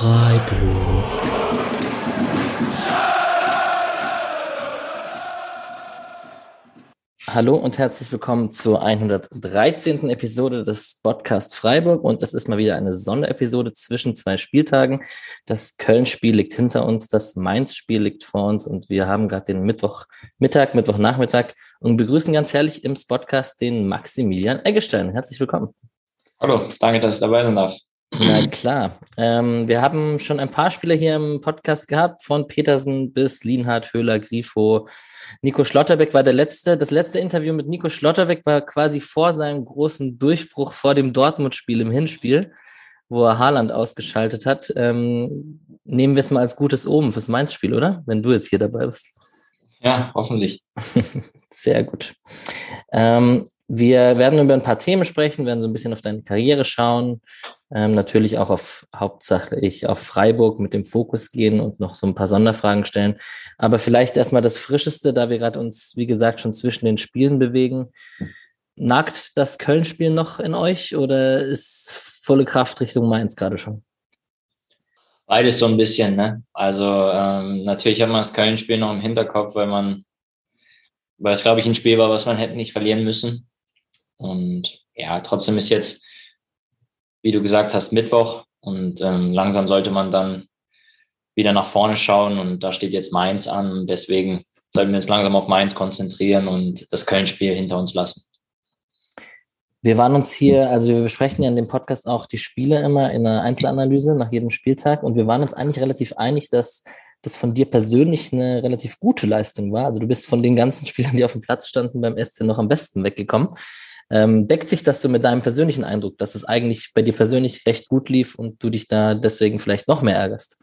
Freiburg. Hallo und herzlich willkommen zur 113. Episode des Podcast Freiburg. Und das ist mal wieder eine Sonderepisode zwischen zwei Spieltagen. Das Köln-Spiel liegt hinter uns, das Mainz-Spiel liegt vor uns und wir haben gerade den Mittwochmittag, Mittwochnachmittag und begrüßen ganz herrlich im Podcast den Maximilian Eggestein. Herzlich willkommen. Hallo, danke, dass ich dabei sein darf. Na klar. Ähm, wir haben schon ein paar Spieler hier im Podcast gehabt, von Petersen bis Lienhardt, Höhler, Grifo. Nico Schlotterbeck war der letzte. Das letzte Interview mit Nico Schlotterbeck war quasi vor seinem großen Durchbruch vor dem Dortmund-Spiel im Hinspiel, wo er Haaland ausgeschaltet hat. Ähm, nehmen wir es mal als gutes Omen fürs Mainz-Spiel, oder? Wenn du jetzt hier dabei bist. Ja, hoffentlich. Sehr gut. Ähm, wir werden über ein paar Themen sprechen, werden so ein bisschen auf deine Karriere schauen, ähm, natürlich auch auf hauptsächlich auf Freiburg mit dem Fokus gehen und noch so ein paar Sonderfragen stellen. Aber vielleicht erstmal das Frischeste, da wir gerade uns, wie gesagt, schon zwischen den Spielen bewegen. Nagt das Köln-Spiel noch in euch oder ist volle Kraft Richtung Mainz gerade schon? Beides so ein bisschen, ne? Also ähm, natürlich hat man das Köln-Spiel noch im Hinterkopf, weil man, weil es glaube ich ein Spiel war, was man hätte nicht verlieren müssen. Und ja, trotzdem ist jetzt, wie du gesagt hast, Mittwoch und ähm, langsam sollte man dann wieder nach vorne schauen und da steht jetzt Mainz an und deswegen sollten wir uns langsam auf Mainz konzentrieren und das Köln-Spiel hinter uns lassen. Wir waren uns hier, also wir besprechen ja in dem Podcast auch die Spiele immer in einer Einzelanalyse nach jedem Spieltag und wir waren uns eigentlich relativ einig, dass das von dir persönlich eine relativ gute Leistung war. Also du bist von den ganzen Spielern, die auf dem Platz standen, beim SC noch am besten weggekommen. Ähm, deckt sich das so mit deinem persönlichen Eindruck, dass es eigentlich bei dir persönlich recht gut lief und du dich da deswegen vielleicht noch mehr ärgerst?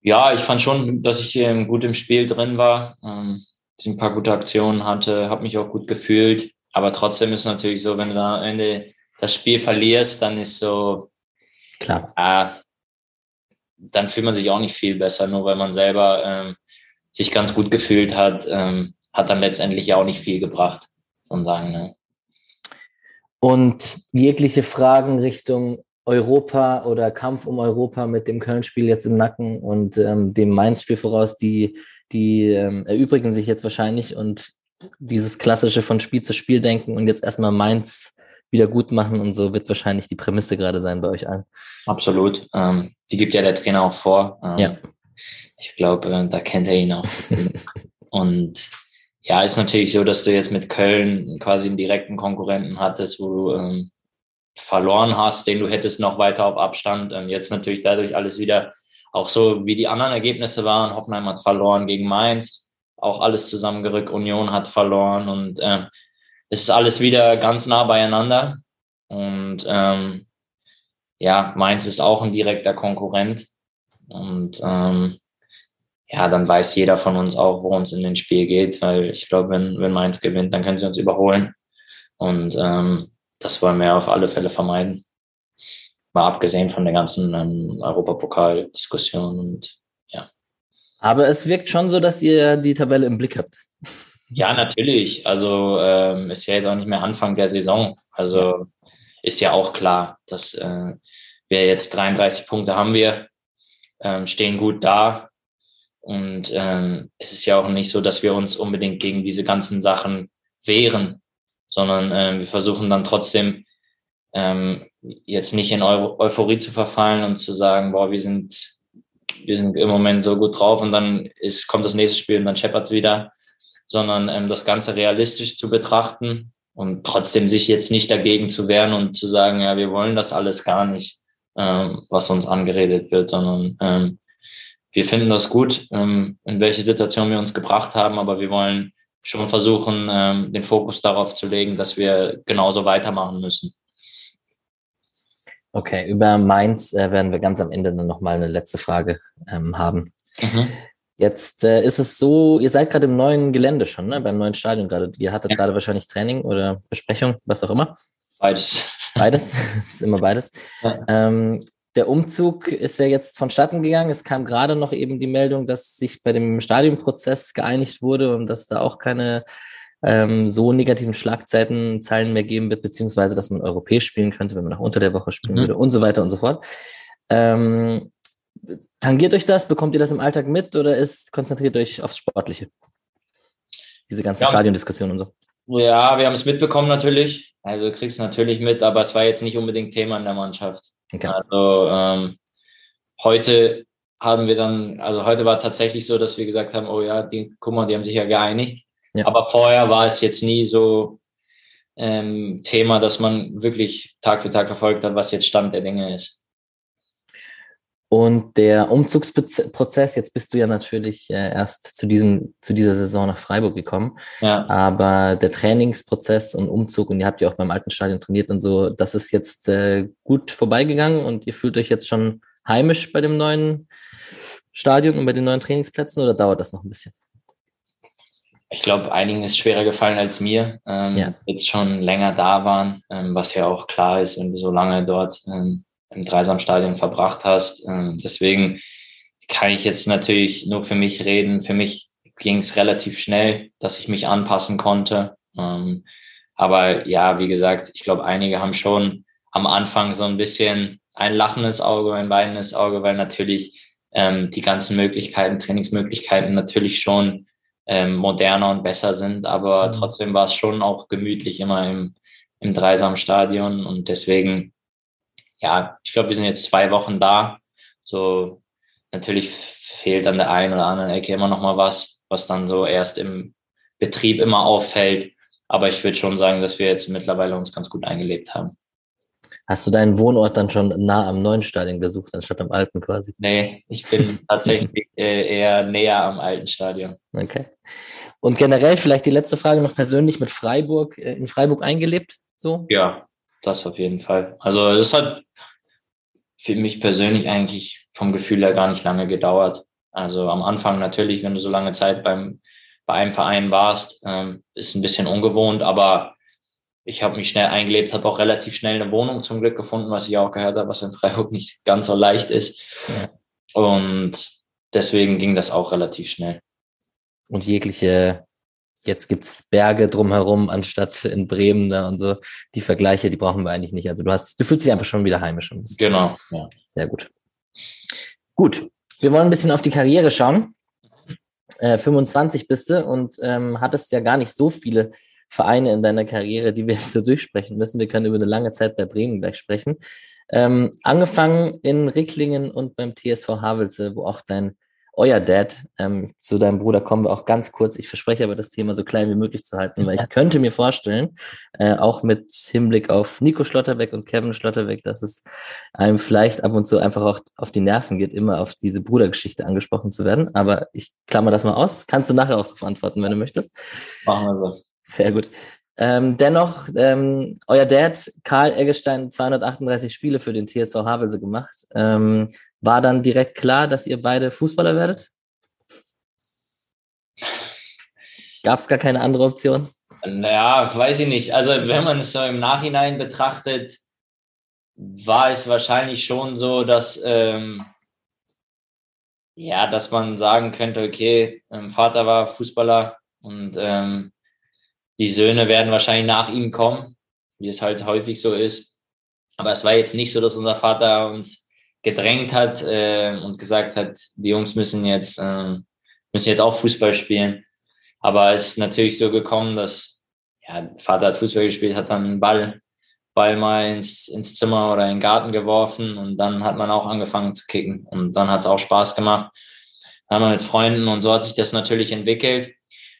Ja, ich fand schon, dass ich ähm, gut im Spiel drin war, ähm, ein paar gute Aktionen hatte, habe mich auch gut gefühlt. Aber trotzdem ist es natürlich so, wenn du da am Ende das Spiel verlierst, dann ist so klar. Äh, dann fühlt man sich auch nicht viel besser, nur weil man selber ähm, sich ganz gut gefühlt hat, ähm, hat dann letztendlich ja auch nicht viel gebracht und sagen. Ne? Und jegliche Fragen Richtung Europa oder Kampf um Europa mit dem Köln-Spiel jetzt im Nacken und ähm, dem Mainz-Spiel voraus, die, die ähm, erübrigen sich jetzt wahrscheinlich und dieses klassische von Spiel zu Spiel denken und jetzt erstmal Mainz wieder gut machen und so wird wahrscheinlich die Prämisse gerade sein bei euch allen. Absolut. Ähm, die gibt ja der Trainer auch vor. Ähm, ja. Ich glaube, äh, da kennt er ihn auch. und ja, ist natürlich so, dass du jetzt mit Köln quasi einen direkten Konkurrenten hattest, wo du ähm, verloren hast, den du hättest noch weiter auf Abstand. Ähm, jetzt natürlich dadurch alles wieder auch so, wie die anderen Ergebnisse waren. Hoffenheim hat verloren gegen Mainz, auch alles zusammengerückt. Union hat verloren und ähm, es ist alles wieder ganz nah beieinander. Und ähm, ja, Mainz ist auch ein direkter Konkurrent. Und ähm, ja, dann weiß jeder von uns auch, worum es in den Spiel geht, weil ich glaube, wenn, wenn Mainz gewinnt, dann können sie uns überholen. Und ähm, das wollen wir auf alle Fälle vermeiden. Mal abgesehen von der ganzen ähm, Europapokal-Diskussion und ja. Aber es wirkt schon so, dass ihr die Tabelle im Blick habt. Ja, natürlich. Also ähm, ist ja jetzt auch nicht mehr Anfang der Saison. Also ist ja auch klar, dass äh, wir jetzt 33 Punkte haben wir, ähm, stehen gut da. Und ähm, es ist ja auch nicht so, dass wir uns unbedingt gegen diese ganzen Sachen wehren, sondern ähm, wir versuchen dann trotzdem ähm, jetzt nicht in Eu Euphorie zu verfallen und zu sagen, boah, wir sind, wir sind im Moment so gut drauf und dann ist, kommt das nächste Spiel und dann scheppert's wieder, sondern ähm, das Ganze realistisch zu betrachten und trotzdem sich jetzt nicht dagegen zu wehren und zu sagen, ja, wir wollen das alles gar nicht, ähm, was uns angeredet wird, sondern ähm, wir finden das gut, ähm, in welche Situation wir uns gebracht haben, aber wir wollen schon versuchen, ähm, den Fokus darauf zu legen, dass wir genauso weitermachen müssen. Okay, über Mainz äh, werden wir ganz am Ende dann nochmal eine letzte Frage ähm, haben. Mhm. Jetzt äh, ist es so, ihr seid gerade im neuen Gelände schon, ne? beim neuen Stadion gerade. Ihr hattet ja. gerade wahrscheinlich Training oder Besprechung, was auch immer. Beides. Beides, ist immer beides. Ja. Ähm, der Umzug ist ja jetzt vonstatten gegangen. Es kam gerade noch eben die Meldung, dass sich bei dem Stadionprozess geeinigt wurde und dass da auch keine ähm, so negativen Schlagzeitenzahlen mehr geben wird, beziehungsweise dass man europäisch spielen könnte, wenn man noch unter der Woche spielen mhm. würde und so weiter und so fort. Ähm, tangiert euch das? Bekommt ihr das im Alltag mit oder ist konzentriert euch aufs Sportliche? Diese ganze ja, Stadiondiskussion und so. Ja, wir haben es mitbekommen natürlich. Also kriegst natürlich mit, aber es war jetzt nicht unbedingt Thema in der Mannschaft. Okay. Also ähm, heute haben wir dann, also heute war tatsächlich so, dass wir gesagt haben, oh ja, die, guck mal, die haben sich ja geeinigt. Ja. Aber vorher war es jetzt nie so ähm, Thema, dass man wirklich Tag für Tag verfolgt hat, was jetzt Stand der Dinge ist. Und der Umzugsprozess, jetzt bist du ja natürlich äh, erst zu diesem, zu dieser Saison nach Freiburg gekommen. Ja. Aber der Trainingsprozess und Umzug, und ihr habt ja auch beim alten Stadion trainiert und so, das ist jetzt äh, gut vorbeigegangen und ihr fühlt euch jetzt schon heimisch bei dem neuen Stadion und bei den neuen Trainingsplätzen oder dauert das noch ein bisschen? Ich glaube, einigen ist schwerer gefallen als mir, ähm, ja. jetzt schon länger da waren, ähm, was ja auch klar ist, wenn du so lange dort ähm, im Dreisamstadion verbracht hast. Ähm, deswegen kann ich jetzt natürlich nur für mich reden. Für mich ging es relativ schnell, dass ich mich anpassen konnte. Ähm, aber ja, wie gesagt, ich glaube, einige haben schon am Anfang so ein bisschen ein lachendes Auge, ein weinendes Auge, weil natürlich ähm, die ganzen Möglichkeiten, Trainingsmöglichkeiten natürlich schon moderner und besser sind, aber mhm. trotzdem war es schon auch gemütlich immer im, im Dreisamstadion und deswegen ja, ich glaube, wir sind jetzt zwei Wochen da. So, natürlich fehlt an der einen oder anderen Ecke immer noch mal was, was dann so erst im Betrieb immer auffällt. Aber ich würde schon sagen, dass wir jetzt mittlerweile uns ganz gut eingelebt haben. Hast du deinen Wohnort dann schon nah am neuen Stadion gesucht, anstatt am alten quasi? Nee, ich bin tatsächlich äh, eher näher am alten Stadion. Okay. Und generell vielleicht die letzte Frage noch persönlich mit Freiburg, äh, in Freiburg eingelebt? So? Ja, das auf jeden Fall. Also das hat für mich persönlich eigentlich vom Gefühl her gar nicht lange gedauert. Also am Anfang natürlich, wenn du so lange Zeit beim bei einem Verein warst, ähm, ist ein bisschen ungewohnt, aber ich habe mich schnell eingelebt, habe auch relativ schnell eine Wohnung zum Glück gefunden, was ich auch gehört habe, was in Freiburg nicht ganz so leicht ist. Und deswegen ging das auch relativ schnell. Und jegliche jetzt gibt's Berge drumherum, anstatt in Bremen da und so. Die Vergleiche, die brauchen wir eigentlich nicht. Also du hast, du fühlst dich einfach schon wieder heimisch. Genau, ja. Sehr gut. Gut, wir wollen ein bisschen auf die Karriere schauen. Äh, 25 bist du und ähm, hattest ja gar nicht so viele Vereine in deiner Karriere, die wir jetzt so durchsprechen müssen. Wir können über eine lange Zeit bei Bremen gleich sprechen. Ähm, angefangen in Ricklingen und beim TSV Havelse, wo auch dein euer Dad. Ähm, zu deinem Bruder kommen wir auch ganz kurz. Ich verspreche aber, das Thema so klein wie möglich zu halten, weil ich könnte mir vorstellen, äh, auch mit Hinblick auf Nico Schlotterbeck und Kevin Schlotterbeck, dass es einem vielleicht ab und zu einfach auch auf die Nerven geht, immer auf diese Brudergeschichte angesprochen zu werden. Aber ich klammer das mal aus. Kannst du nachher auch darauf antworten, wenn du möchtest. Machen wir so. Sehr gut. Ähm, dennoch, ähm, euer Dad, Karl Eggestein, 238 Spiele für den TSV Havelse gemacht. Ähm, war dann direkt klar, dass ihr beide Fußballer werdet? Gab es gar keine andere Option? Naja, weiß ich nicht. Also wenn man es so im Nachhinein betrachtet, war es wahrscheinlich schon so, dass ähm, ja, dass man sagen könnte, okay, ähm, Vater war Fußballer und ähm, die Söhne werden wahrscheinlich nach ihm kommen, wie es halt häufig so ist. Aber es war jetzt nicht so, dass unser Vater uns gedrängt hat äh, und gesagt hat, die Jungs müssen jetzt, äh, müssen jetzt auch Fußball spielen. Aber es ist natürlich so gekommen, dass ja, Vater hat Fußball gespielt, hat dann einen Ball, Ball mal ins, ins Zimmer oder in den Garten geworfen und dann hat man auch angefangen zu kicken. Und dann hat es auch Spaß gemacht. Dann haben wir mit Freunden und so hat sich das natürlich entwickelt.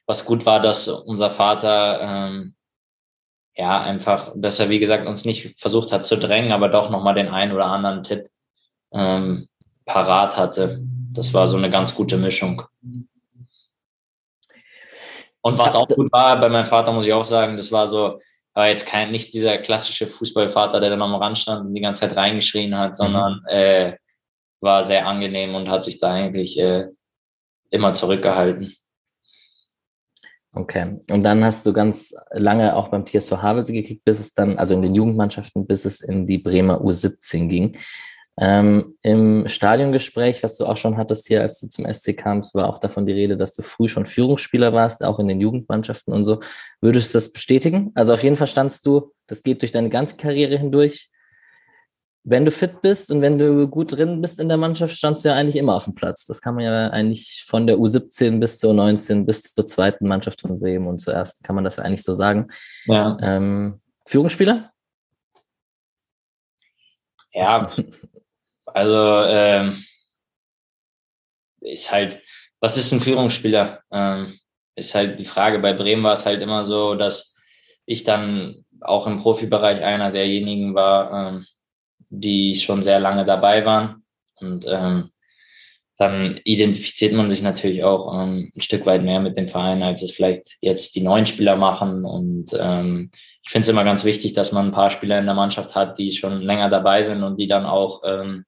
Was gut war, dass unser Vater ähm, ja einfach, dass er wie gesagt uns nicht versucht hat zu drängen, aber doch nochmal den einen oder anderen Tipp ähm, parat hatte. Das war so eine ganz gute Mischung. Und was auch gut war bei meinem Vater, muss ich auch sagen, das war so, war jetzt kein, nicht dieser klassische Fußballvater, der dann am Rand stand und die ganze Zeit reingeschrien hat, mhm. sondern äh, war sehr angenehm und hat sich da eigentlich äh, immer zurückgehalten. Okay. Und dann hast du ganz lange auch beim TSV Havelse gekickt, bis es dann, also in den Jugendmannschaften, bis es in die Bremer U17 ging. Ähm, Im Stadiongespräch, was du auch schon hattest hier, als du zum SC kamst, war auch davon die Rede, dass du früh schon Führungsspieler warst, auch in den Jugendmannschaften und so. Würdest du das bestätigen? Also auf jeden Fall standst du, das geht durch deine ganze Karriere hindurch, wenn du fit bist und wenn du gut drin bist in der Mannschaft, standst du ja eigentlich immer auf dem Platz. Das kann man ja eigentlich von der U17 bis zur U19 bis zur zweiten Mannschaft von Bremen und zur ersten kann man das ja eigentlich so sagen. Ja. Ähm, Führungsspieler? Ja, also ähm, ist halt, was ist ein Führungsspieler? Ähm, ist halt die Frage. Bei Bremen war es halt immer so, dass ich dann auch im Profibereich einer derjenigen war, ähm, die schon sehr lange dabei waren. Und ähm, dann identifiziert man sich natürlich auch ähm, ein Stück weit mehr mit dem Verein, als es vielleicht jetzt die neuen Spieler machen. Und ähm, ich finde es immer ganz wichtig, dass man ein paar Spieler in der Mannschaft hat, die schon länger dabei sind und die dann auch ähm,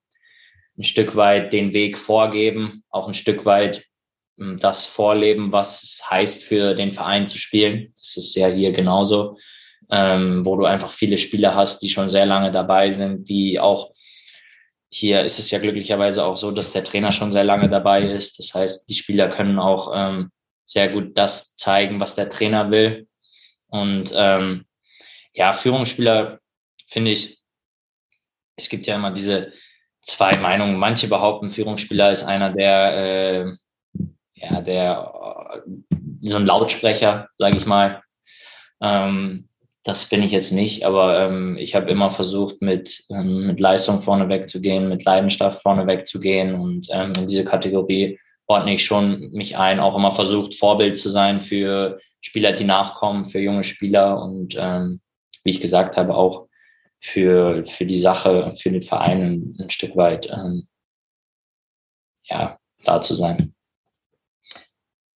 ein Stück weit den Weg vorgeben, auch ein Stück weit ähm, das vorleben, was es heißt, für den Verein zu spielen. Das ist ja hier genauso ähm, wo du einfach viele Spieler hast, die schon sehr lange dabei sind, die auch hier ist es ja glücklicherweise auch so, dass der Trainer schon sehr lange dabei ist. Das heißt, die Spieler können auch ähm, sehr gut das zeigen, was der Trainer will. Und ähm, ja, Führungsspieler finde ich, es gibt ja immer diese zwei Meinungen. Manche behaupten, Führungsspieler ist einer, der äh, ja, der so ein Lautsprecher, sage ich mal. Ähm, das bin ich jetzt nicht, aber ähm, ich habe immer versucht, mit, ähm, mit Leistung vorne wegzugehen, mit Leidenschaft vorne wegzugehen und ähm, in diese Kategorie ordne ich schon mich ein, auch immer versucht, Vorbild zu sein für Spieler, die nachkommen, für junge Spieler und ähm, wie ich gesagt habe, auch für, für die Sache, für den Verein ein, ein Stück weit ähm, ja, da zu sein.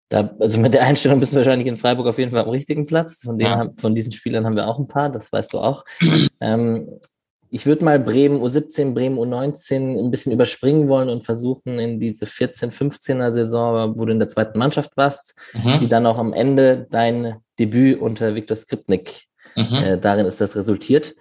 Da, also mit der Einstellung bist du wahrscheinlich in Freiburg auf jeden Fall am richtigen Platz. Von, denen, ja. von diesen Spielern haben wir auch ein paar, das weißt du auch. ähm, ich würde mal Bremen U17, Bremen U19 ein bisschen überspringen wollen und versuchen in diese 14, 15er Saison, wo du in der zweiten Mannschaft warst, mhm. die dann auch am Ende dein Debüt unter Viktor Skripnik, mhm. äh, darin ist das resultiert.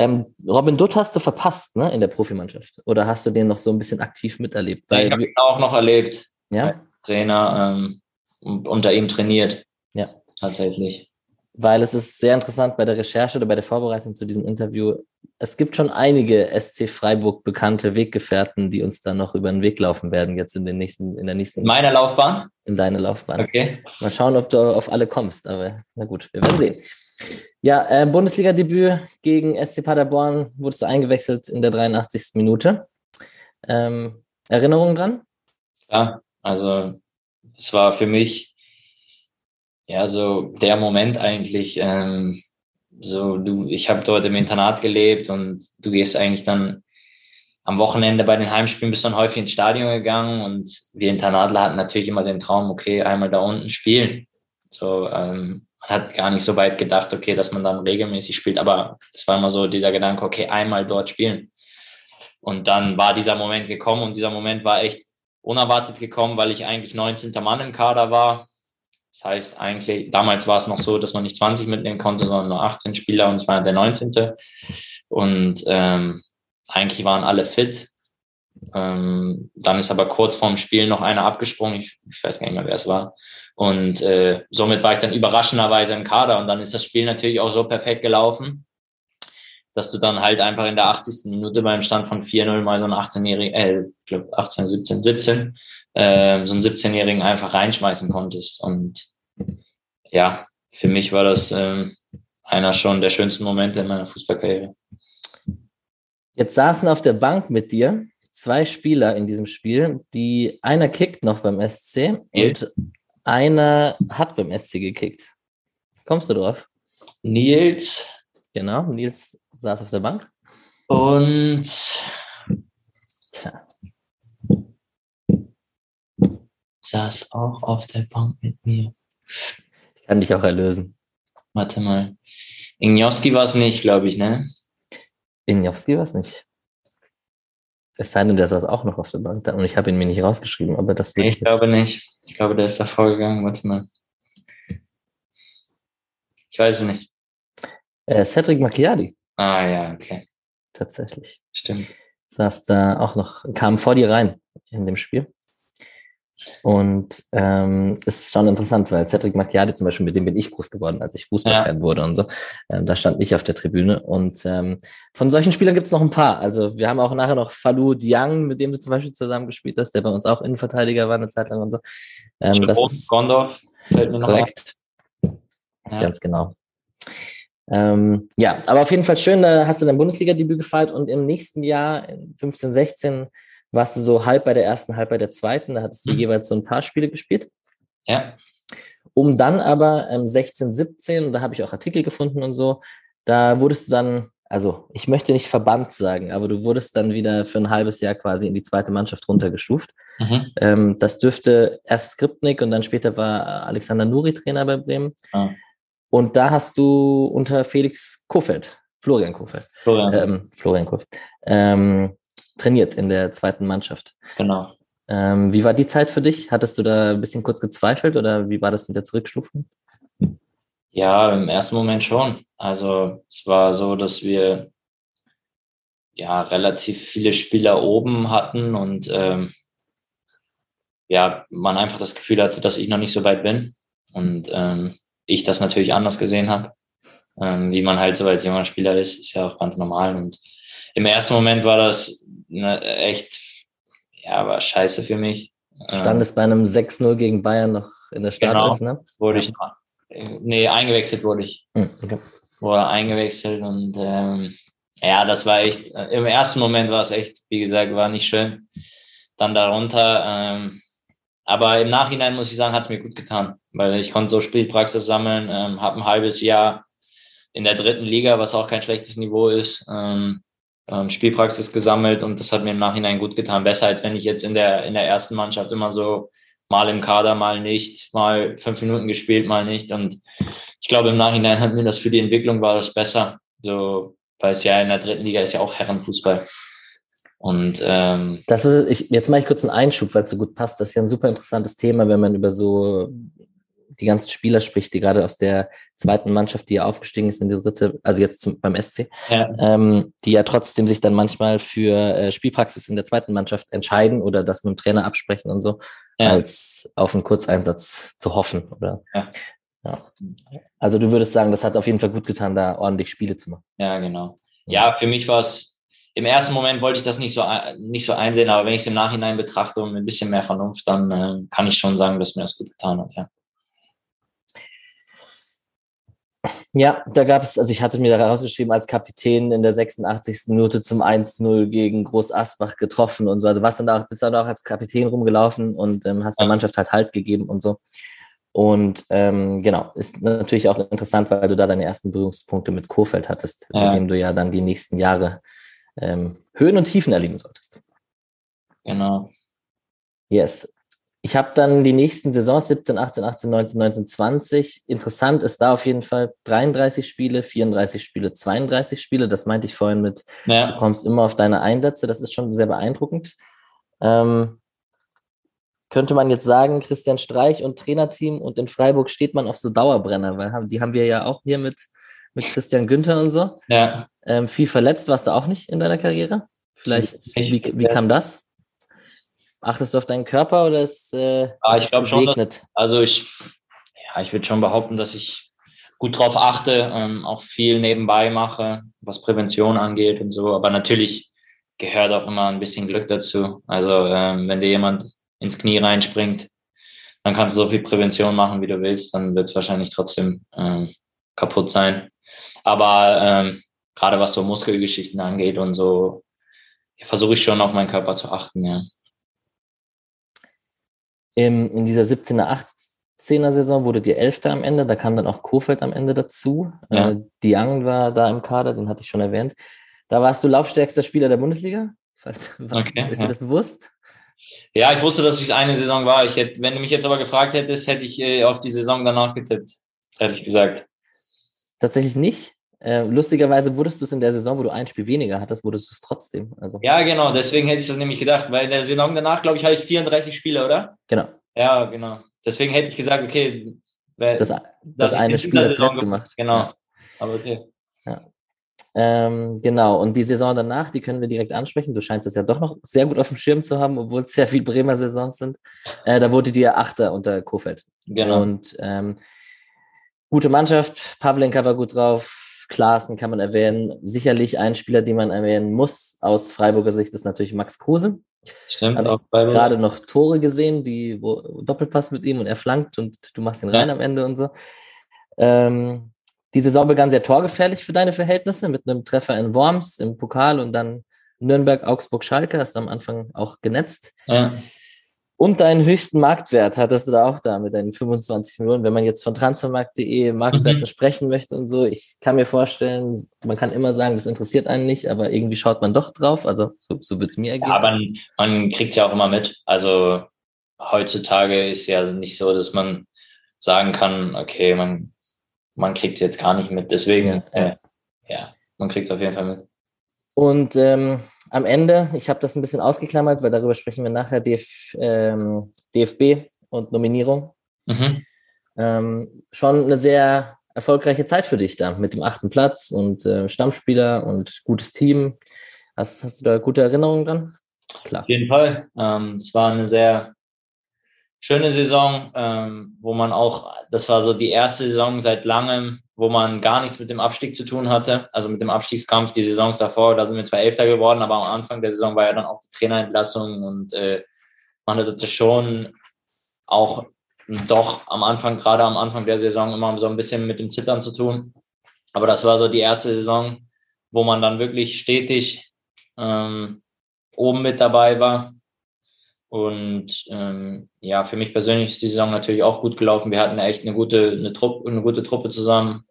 Ähm, Robin Dutt hast du verpasst, ne, in der Profimannschaft? Oder hast du den noch so ein bisschen aktiv miterlebt? Weil ich habe ihn auch noch erlebt. Ja. Trainer, ähm, unter ihm trainiert. Ja. Tatsächlich. Weil es ist sehr interessant bei der Recherche oder bei der Vorbereitung zu diesem Interview. Es gibt schon einige SC Freiburg bekannte Weggefährten, die uns dann noch über den Weg laufen werden, jetzt in den nächsten, in der nächsten. Meine Laufbahn? In deine Laufbahn. Okay. Mal schauen, ob du auf alle kommst, aber na gut, wir werden sehen. Ja, äh, Bundesliga-Debüt gegen SC Paderborn wurdest du eingewechselt in der 83. Minute. Ähm, Erinnerungen dran? Ja, also das war für mich ja so der Moment eigentlich. Ähm, so du, ich habe dort im Internat gelebt und du gehst eigentlich dann am Wochenende bei den Heimspielen bist dann häufig ins Stadion gegangen und wir Internatler hatten natürlich immer den Traum, okay, einmal da unten spielen. So, ähm, hat gar nicht so weit gedacht, okay, dass man dann regelmäßig spielt, aber es war immer so dieser Gedanke, okay, einmal dort spielen. Und dann war dieser Moment gekommen und dieser Moment war echt unerwartet gekommen, weil ich eigentlich 19. Mann im Kader war. Das heißt eigentlich, damals war es noch so, dass man nicht 20 mitnehmen konnte, sondern nur 18 Spieler und ich war der 19. Und ähm, eigentlich waren alle fit. Ähm, dann ist aber kurz vorm Spiel noch einer abgesprungen. Ich, ich weiß gar nicht mehr, wer es war. Und äh, somit war ich dann überraschenderweise im Kader. Und dann ist das Spiel natürlich auch so perfekt gelaufen, dass du dann halt einfach in der 80. Minute beim Stand von 4-0 mal so einen 18-jährigen, äh, ich glaube 18, 17, 17, äh, so einen 17-jährigen einfach reinschmeißen konntest. Und ja, für mich war das äh, einer schon der schönsten Momente in meiner Fußballkarriere. Jetzt saßen auf der Bank mit dir zwei Spieler in diesem Spiel, die einer kickt noch beim SC Nils. und einer hat beim SC gekickt. Kommst du drauf? Nils. Genau, Nils saß auf der Bank. Und Tja. saß auch auf der Bank mit mir. Ich kann dich auch erlösen. Warte mal. Ignowski war es nicht, glaube ich, ne? Ignowski war es nicht. Es sei denn, der saß auch noch auf der Bank da und ich habe ihn mir nicht rausgeschrieben, aber das will nee, ich, ich glaube nicht. Ich glaube, der ist da vorgegangen. Warte mal. Ich weiß es nicht. Äh, Cedric Macchiadi. Ah ja, okay. Tatsächlich. Stimmt. Saß da auch noch, kam vor dir rein in dem Spiel. Und ähm, ist schon interessant, weil Cedric Macchiadi zum Beispiel, mit dem bin ich groß geworden, als ich Fußballfan ja. wurde und so. Ähm, da stand ich auf der Tribüne. Und ähm, von solchen Spielern gibt es noch ein paar. Also wir haben auch nachher noch Falou Diang, mit dem du zum Beispiel zusammen gespielt hast, der bei uns auch Innenverteidiger war eine Zeit lang und so. Ähm, das ist Gondorf fällt mir noch korrekt. Ja. Ganz genau. Ähm, ja, aber auf jeden Fall schön, da hast du dein Bundesliga-Debüt gefeiert und im nächsten Jahr, 15, 16, warst du so halb bei der ersten, halb bei der zweiten. Da hattest du mhm. jeweils so ein paar Spiele gespielt. Ja. Um dann aber ähm, 16, 17, und da habe ich auch Artikel gefunden und so, da wurdest du dann, also ich möchte nicht verbannt sagen, aber du wurdest dann wieder für ein halbes Jahr quasi in die zweite Mannschaft runtergestuft. Mhm. Ähm, das dürfte erst Skripnik und dann später war Alexander Nuri Trainer bei Bremen. Ah. Und da hast du unter Felix Kofeld, Florian Kofeld, Florian, ähm, Florian Kofeld, ähm, trainiert in der zweiten Mannschaft. Genau. Ähm, wie war die Zeit für dich? Hattest du da ein bisschen kurz gezweifelt oder wie war das mit der Zurückstufung? Ja, im ersten Moment schon. Also es war so, dass wir ja relativ viele Spieler oben hatten und ähm, ja, man einfach das Gefühl hatte, dass ich noch nicht so weit bin und ähm, ich das natürlich anders gesehen habe. Ähm, wie man halt so als junger Spieler ist, ist ja auch ganz normal und im ersten Moment war das ne, echt, ja, war scheiße für mich. Stand es bei einem 6-0 gegen Bayern noch in der Startelf, genau, ne? Wurde ich, nee, eingewechselt wurde ich. Hm, okay. Wurde eingewechselt und ähm, ja, das war echt, äh, im ersten Moment war es echt, wie gesagt, war nicht schön. Dann darunter, ähm, aber im Nachhinein muss ich sagen, hat es mir gut getan, weil ich konnte so Spielpraxis sammeln, ähm, habe ein halbes Jahr in der dritten Liga, was auch kein schlechtes Niveau ist, ähm, ähm, Spielpraxis gesammelt und das hat mir im Nachhinein gut getan. Besser als wenn ich jetzt in der, in der ersten Mannschaft immer so mal im Kader, mal nicht, mal fünf Minuten gespielt, mal nicht. Und ich glaube, im Nachhinein hat mir das für die Entwicklung war das besser. So, weil es ja in der dritten Liga ist ja auch Herrenfußball. Und ähm, das ist, ich, jetzt mache ich kurz einen Einschub, weil es so gut passt. Das ist ja ein super interessantes Thema, wenn man über so die ganzen Spieler spricht, die gerade aus der zweiten Mannschaft, die ja aufgestiegen ist in die dritte, also jetzt zum, beim SC, ja. Ähm, die ja trotzdem sich dann manchmal für äh, Spielpraxis in der zweiten Mannschaft entscheiden oder das mit dem Trainer absprechen und so, ja. als auf einen Kurzeinsatz zu hoffen, oder? Ja. ja. Also du würdest sagen, das hat auf jeden Fall gut getan, da ordentlich Spiele zu machen. Ja, genau. Ja, für mich war es im ersten Moment wollte ich das nicht so, nicht so einsehen, aber wenn ich es im Nachhinein betrachte und mit ein bisschen mehr Vernunft, dann äh, kann ich schon sagen, dass mir das gut getan hat, ja. Ja, da gab es, also ich hatte mir da rausgeschrieben, als Kapitän in der 86. Minute zum 1-0 gegen Groß Asbach getroffen und so. Also was dann da, bist dann auch als Kapitän rumgelaufen und ähm, hast der Mannschaft halt Halt gegeben und so. Und ähm, genau, ist natürlich auch interessant, weil du da deine ersten Berührungspunkte mit Kofeld hattest, ja. mit dem du ja dann die nächsten Jahre ähm, Höhen und Tiefen erleben solltest. Genau. Yes. Ich habe dann die nächsten Saisons 17, 18, 18, 19, 19, 20. Interessant ist da auf jeden Fall 33 Spiele, 34 Spiele, 32 Spiele. Das meinte ich vorhin mit, ja. du kommst immer auf deine Einsätze. Das ist schon sehr beeindruckend. Ähm, könnte man jetzt sagen, Christian Streich und Trainerteam und in Freiburg steht man auf so Dauerbrenner, weil die haben wir ja auch hier mit, mit Christian Günther und so. Ja. Ähm, viel verletzt warst du auch nicht in deiner Karriere? Vielleicht, wie, wie kam das? Achtest du auf deinen Körper oder ist äh, ja, ah, ich glaube schon. Dass, also ich, ja, ich würde schon behaupten, dass ich gut drauf achte, ähm, auch viel nebenbei mache, was Prävention angeht und so. Aber natürlich gehört auch immer ein bisschen Glück dazu. Also ähm, wenn dir jemand ins Knie reinspringt, dann kannst du so viel Prävention machen, wie du willst, dann wird es wahrscheinlich trotzdem ähm, kaputt sein. Aber ähm, gerade was so Muskelgeschichten angeht und so, versuche ich schon auf meinen Körper zu achten, ja im, in dieser 17er, 18er Saison wurde die Elfte am Ende, da kam dann auch Kofeld am Ende dazu. Ja. Äh, Diang war da im Kader, den hatte ich schon erwähnt. Da warst du laufstärkster Spieler der Bundesliga. Falls, okay, ist ja. dir das bewusst? Ja, ich wusste, dass es eine Saison war. Ich hätte, wenn du mich jetzt aber gefragt hättest, hätte ich äh, auf die Saison danach getippt, ehrlich gesagt. Tatsächlich nicht. Äh, lustigerweise wurdest du es in der Saison, wo du ein Spiel weniger hattest, wurdest du es trotzdem. Also. Ja, genau, deswegen hätte ich das nämlich gedacht, weil in der Saison danach, glaube ich, hatte ich 34 Spiele, oder? Genau. Ja, genau. Deswegen hätte ich gesagt, okay, das, das eine Spiel hat gemacht. Genau. Ja. Aber okay. Ja. Ähm, genau, und die Saison danach, die können wir direkt ansprechen. Du scheinst es ja doch noch sehr gut auf dem Schirm zu haben, obwohl es sehr viel Bremer Saisons sind. Äh, da wurde dir Achter unter Kofeld. Genau. Und ähm, gute Mannschaft, Pavlenka war gut drauf, Klaassen kann man erwähnen. Sicherlich ein Spieler, den man erwähnen muss aus Freiburger Sicht, ist natürlich Max Kruse. Stimmt, Hab auch bei gerade noch Tore gesehen, die wo Doppelpass mit ihm und er flankt und du machst ihn rein ja. am Ende und so. Ähm, die Saison begann sehr torgefährlich für deine Verhältnisse mit einem Treffer in Worms im Pokal und dann Nürnberg, Augsburg, Schalke, hast du am Anfang auch genetzt. Ja. Und deinen höchsten Marktwert hattest du da auch da mit deinen 25 Millionen. Wenn man jetzt von transfermarkt.de Marktwerten mhm. sprechen möchte und so, ich kann mir vorstellen, man kann immer sagen, das interessiert einen nicht, aber irgendwie schaut man doch drauf. Also so, so wird es mir ergeben. Ja, aber man, man kriegt ja auch immer mit. Also heutzutage ist ja nicht so, dass man sagen kann, okay, man man kriegt es jetzt gar nicht mit. Deswegen, ja, äh, ja man kriegt es auf jeden Fall mit. Und ähm, am Ende, ich habe das ein bisschen ausgeklammert, weil darüber sprechen wir nachher, DF, ähm, DFB und Nominierung. Mhm. Ähm, schon eine sehr erfolgreiche Zeit für dich da mit dem achten Platz und äh, Stammspieler und gutes Team. Hast, hast du da gute Erinnerungen dran? Klar. Auf jeden Fall. Ähm, es war eine sehr schöne Saison, ähm, wo man auch, das war so die erste Saison seit langem, wo man gar nichts mit dem Abstieg zu tun hatte, also mit dem Abstiegskampf, die Saisons davor, da sind wir zwar Elfter geworden, aber am Anfang der Saison war ja dann auch die Trainerentlassung und äh, man hatte schon auch doch am Anfang, gerade am Anfang der Saison immer so ein bisschen mit dem Zittern zu tun. Aber das war so die erste Saison, wo man dann wirklich stetig ähm, oben mit dabei war und ähm, ja, für mich persönlich ist die Saison natürlich auch gut gelaufen. Wir hatten echt eine gute, eine, Truppe, eine gute Truppe zusammen.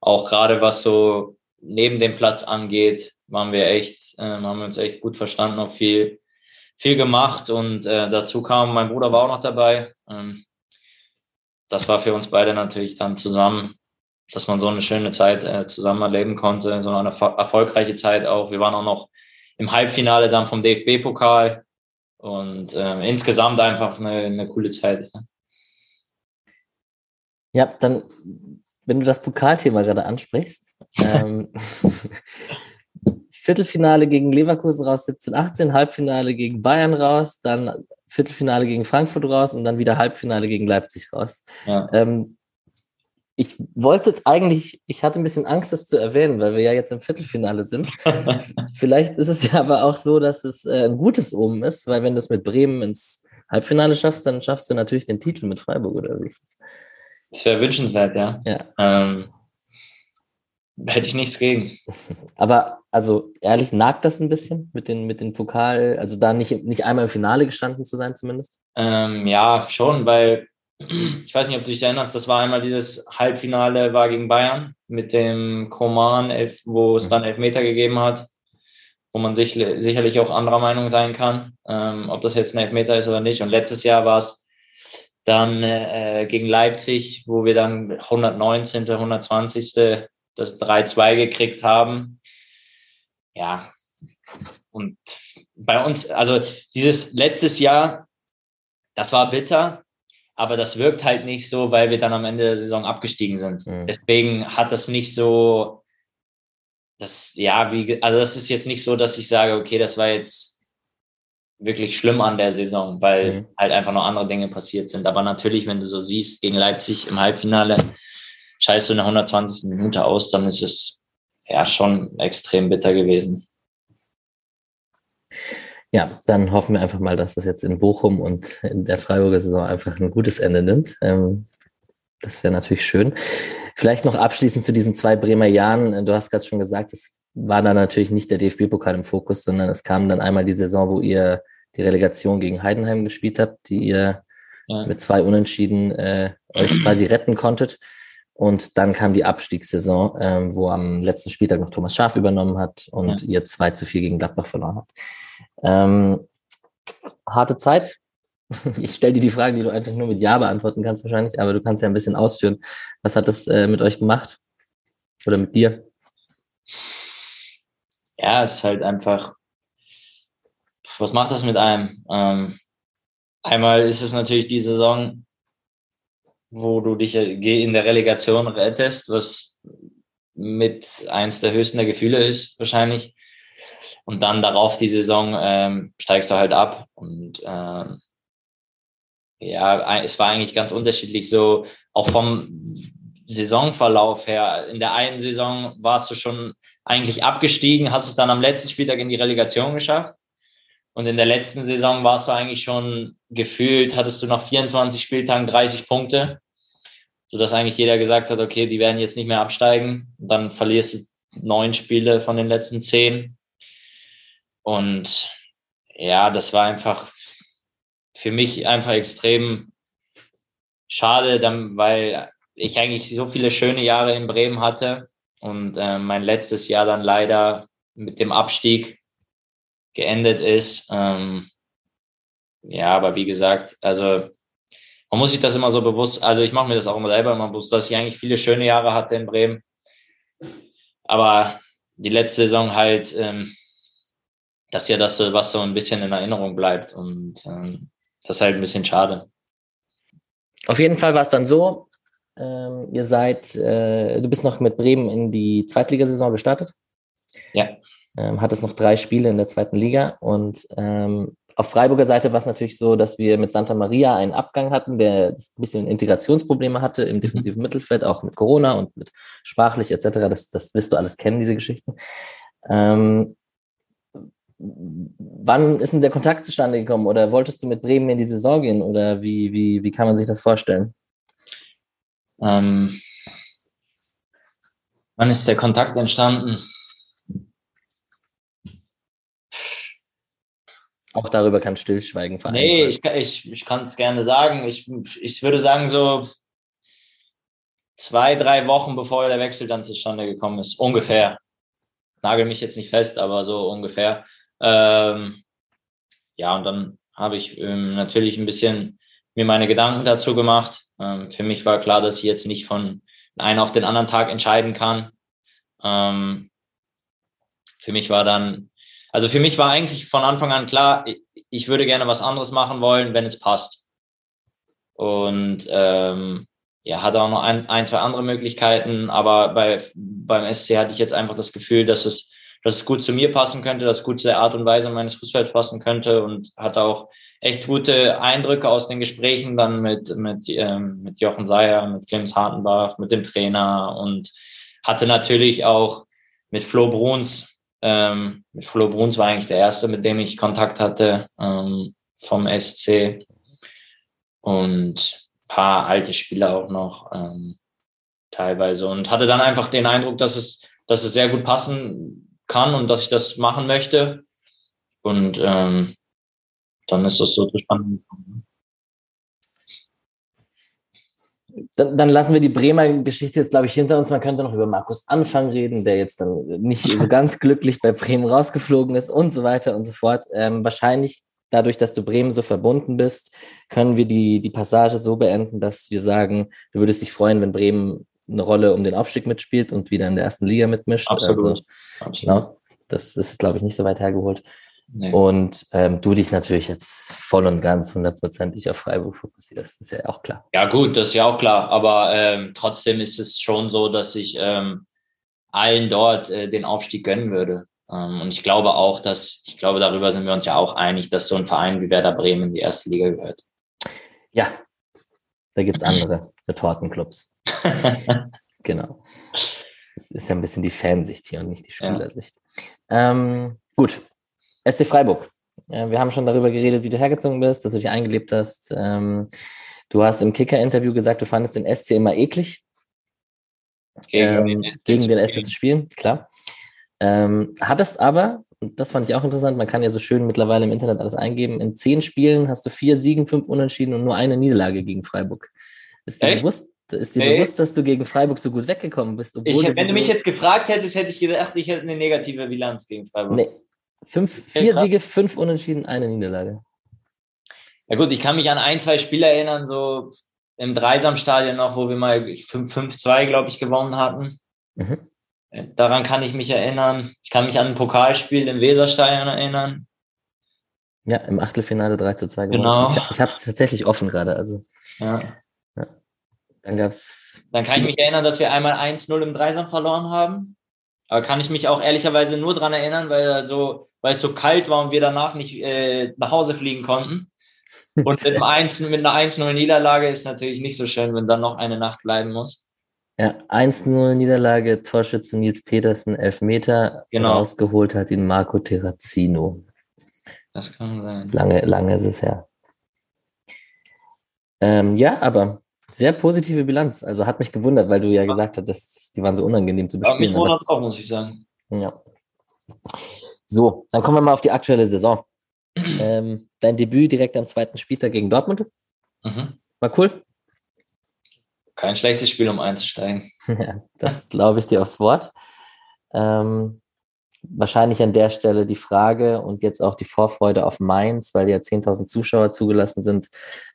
Auch gerade was so neben dem Platz angeht, waren wir echt, äh, haben wir uns echt gut verstanden, auch viel, viel gemacht. Und äh, dazu kam, mein Bruder war auch noch dabei. Ähm, das war für uns beide natürlich dann zusammen, dass man so eine schöne Zeit äh, zusammen erleben konnte, so eine erfolgreiche Zeit auch. Wir waren auch noch im Halbfinale dann vom DFB-Pokal und ähm, insgesamt einfach eine, eine coole Zeit. Ja. ja, dann, wenn du das Pokalthema gerade ansprichst, ähm, Viertelfinale gegen Leverkusen raus, 17, 18, Halbfinale gegen Bayern raus, dann Viertelfinale gegen Frankfurt raus und dann wieder Halbfinale gegen Leipzig raus. Ja. Ähm, ich wollte jetzt eigentlich, ich hatte ein bisschen Angst, das zu erwähnen, weil wir ja jetzt im Viertelfinale sind. Vielleicht ist es ja aber auch so, dass es äh, ein gutes Omen ist, weil wenn du es mit Bremen ins Halbfinale schaffst, dann schaffst du natürlich den Titel mit Freiburg oder wie ist es? Das wäre wünschenswert, ja. ja. Ähm, hätte ich nichts gegen. Aber also ehrlich, nagt das ein bisschen mit den, mit den Pokal, also da nicht, nicht einmal im Finale gestanden zu sein zumindest? Ähm, ja, schon, weil ich weiß nicht, ob du dich erinnerst, das war einmal dieses Halbfinale war gegen Bayern mit dem Koman, wo es dann Elfmeter gegeben hat, wo man sich, sicherlich auch anderer Meinung sein kann, ähm, ob das jetzt ein Elfmeter ist oder nicht. Und letztes Jahr war es dann äh, gegen Leipzig, wo wir dann 119., 120. das 3-2 gekriegt haben. Ja, und bei uns, also dieses letztes Jahr, das war bitter, aber das wirkt halt nicht so, weil wir dann am Ende der Saison abgestiegen sind. Mhm. Deswegen hat das nicht so, das, ja, wie, also das ist jetzt nicht so, dass ich sage, okay, das war jetzt wirklich schlimm an der Saison, weil mhm. halt einfach noch andere Dinge passiert sind. Aber natürlich, wenn du so siehst, gegen Leipzig im Halbfinale, scheißt du in der 120. Minute aus, dann ist es ja schon extrem bitter gewesen ja, dann hoffen wir einfach mal, dass das jetzt in Bochum und in der Freiburger Saison einfach ein gutes Ende nimmt. Ähm, das wäre natürlich schön. Vielleicht noch abschließend zu diesen zwei Bremer Jahren. Du hast gerade schon gesagt, es war dann natürlich nicht der DFB-Pokal im Fokus, sondern es kam dann einmal die Saison, wo ihr die Relegation gegen Heidenheim gespielt habt, die ihr ja. mit zwei Unentschieden äh, euch quasi retten konntet. Und dann kam die Abstiegssaison, ähm, wo am letzten Spieltag noch Thomas Schaf übernommen hat und ja. ihr 2 zu 4 gegen Gladbach verloren habt. Ähm, harte Zeit. Ich stelle dir die Fragen, die du eigentlich nur mit Ja beantworten kannst wahrscheinlich, aber du kannst ja ein bisschen ausführen. Was hat das äh, mit euch gemacht? Oder mit dir? Ja, es ist halt einfach, was macht das mit einem? Ähm, einmal ist es natürlich die Saison, wo du dich in der Relegation rettest, was mit eins der höchsten der Gefühle ist, wahrscheinlich. Und dann darauf die Saison ähm, steigst du halt ab. Und ähm, ja, es war eigentlich ganz unterschiedlich so, auch vom Saisonverlauf her. In der einen Saison warst du schon eigentlich abgestiegen, hast es dann am letzten Spieltag in die Relegation geschafft. Und in der letzten Saison warst du eigentlich schon gefühlt, hattest du nach 24 Spieltagen 30 Punkte, sodass eigentlich jeder gesagt hat, okay, die werden jetzt nicht mehr absteigen. Dann verlierst du neun Spiele von den letzten zehn. Und ja, das war einfach für mich einfach extrem schade, dann, weil ich eigentlich so viele schöne Jahre in Bremen hatte und äh, mein letztes Jahr dann leider mit dem Abstieg geendet ist. Ähm, ja, aber wie gesagt, also man muss sich das immer so bewusst, also ich mache mir das auch immer selber immer bewusst, dass ich eigentlich viele schöne Jahre hatte in Bremen. Aber die letzte Saison halt, ähm, das ist ja das, was so ein bisschen in Erinnerung bleibt. Und ähm, das ist halt ein bisschen schade. Auf jeden Fall war es dann so, ähm, ihr seid, äh, du bist noch mit Bremen in die Zweitligasaison gestartet. Ja. Ähm, hattest noch drei Spiele in der zweiten Liga und ähm, auf Freiburger Seite war es natürlich so, dass wir mit Santa Maria einen Abgang hatten, der ein bisschen Integrationsprobleme hatte im defensiven mhm. Mittelfeld, auch mit Corona und mit sprachlich etc. Das, das wirst du alles kennen, diese Geschichten. Ähm, wann ist denn der Kontakt zustande gekommen oder wolltest du mit Bremen in die Saison gehen oder wie, wie, wie kann man sich das vorstellen? Ähm, wann ist der Kontakt entstanden? Auch darüber kann Stillschweigen vereinbaren. Nee, ich, ich, ich kann es gerne sagen. Ich, ich würde sagen, so zwei, drei Wochen bevor der Wechsel dann zustande gekommen ist. Ungefähr. Nagel mich jetzt nicht fest, aber so ungefähr. Ähm, ja, und dann habe ich ähm, natürlich ein bisschen mir meine Gedanken dazu gemacht. Ähm, für mich war klar, dass ich jetzt nicht von einem auf den anderen Tag entscheiden kann. Ähm, für mich war dann, also für mich war eigentlich von Anfang an klar, ich würde gerne was anderes machen wollen, wenn es passt. Und ähm, ja, hatte auch noch ein, ein, zwei andere Möglichkeiten, aber bei, beim SC hatte ich jetzt einfach das Gefühl, dass es, dass es gut zu mir passen könnte, dass es gut zu der Art und Weise meines Fußballs passen könnte und hatte auch echt gute Eindrücke aus den Gesprächen dann mit, mit, ähm, mit Jochen Seyer, mit Clemens Hartenbach, mit dem Trainer und hatte natürlich auch mit Flo Bruns, ähm, mit Flo Bruns war eigentlich der erste, mit dem ich Kontakt hatte ähm, vom SC und paar alte Spieler auch noch ähm, teilweise. Und hatte dann einfach den Eindruck, dass es, dass es sehr gut passen kann und dass ich das machen möchte. Und ähm, dann ist das so zustande gekommen. Dann, dann, lassen wir die Bremer Geschichte jetzt, glaube ich, hinter uns. Man könnte noch über Markus Anfang reden, der jetzt dann nicht so ganz glücklich bei Bremen rausgeflogen ist und so weiter und so fort. Ähm, wahrscheinlich dadurch, dass du Bremen so verbunden bist, können wir die, die Passage so beenden, dass wir sagen, du würdest dich freuen, wenn Bremen eine Rolle um den Aufstieg mitspielt und wieder in der ersten Liga mitmischt. Absolut. Also, Absolut. Genau, das, das ist, glaube ich, nicht so weit hergeholt. Nee. Und ähm, du dich natürlich jetzt voll und ganz hundertprozentig auf Freiburg fokussierst, ist ja auch klar. Ja gut, das ist ja auch klar. Aber ähm, trotzdem ist es schon so, dass ich ähm, allen dort äh, den Aufstieg gönnen würde. Ähm, und ich glaube auch, dass, ich glaube, darüber sind wir uns ja auch einig, dass so ein Verein wie Werder Bremen in die erste Liga gehört. Ja, da gibt's andere Retortenclubs. genau. Das ist ja ein bisschen die Fansicht hier und nicht die Spielersicht. Ja. Ähm, gut, SC Freiburg. wir haben schon darüber geredet, wie du hergezogen bist, dass du dich eingelebt hast. Ähm, du hast im Kicker-Interview gesagt, du fandest den SC immer eklig. Gegen, ähm, den, gegen den SC zu spielen, klar. Ähm, hattest aber, und das fand ich auch interessant, man kann ja so schön mittlerweile im Internet alles eingeben, in zehn Spielen hast du vier Siegen, fünf Unentschieden und nur eine Niederlage gegen Freiburg. Ist dir, bewusst, ist dir hey. bewusst, dass du gegen Freiburg so gut weggekommen bist? Ich, wenn du mich jetzt gefragt hättest, hätte ich gedacht, ich hätte eine negative Bilanz gegen Freiburg. Nee, Fünf, vier Siege, fünf Unentschieden, eine Niederlage. Ja gut, ich kann mich an ein, zwei Spiele erinnern, so im Dreisamstadion noch, wo wir mal 5-2, glaube ich, gewonnen hatten. Mhm. Äh, daran kann ich mich erinnern. Ich kann mich an ein Pokalspiel im Weserstadion erinnern. Ja, im Achtelfinale 3 zu 2 gewonnen. Genau. Ich, ich habe es tatsächlich offen gerade. Also. Ja. ja. Dann gab's. Dann kann ich mich erinnern, dass wir einmal 1-0 im Dreisam verloren haben. Aber kann ich mich auch ehrlicherweise nur dran erinnern, weil, so, weil es so kalt war und wir danach nicht äh, nach Hause fliegen konnten. Und mit, einem 1, mit einer 1-0 Niederlage ist natürlich nicht so schön, wenn dann noch eine Nacht bleiben muss. Ja, 1-0 Niederlage, Torschütze Nils Petersen, Elfmeter. Genau. Rausgeholt hat ihn Marco Terrazino. Das kann sein. Lange, lange ist es her. Ähm, ja, aber sehr positive Bilanz. Also hat mich gewundert, weil du ja, ja. gesagt hast, die waren so unangenehm zu bespielen. Ja, mich wundert auch, muss ich sagen. Ja. So, dann kommen wir mal auf die aktuelle Saison. ähm, dein Debüt direkt am zweiten Spieltag gegen Dortmund. Mhm. War cool. Kein schlechtes Spiel, um einzusteigen. ja, das glaube ich dir aufs Wort. Ähm, wahrscheinlich an der Stelle die Frage und jetzt auch die Vorfreude auf Mainz, weil ja 10.000 Zuschauer zugelassen sind.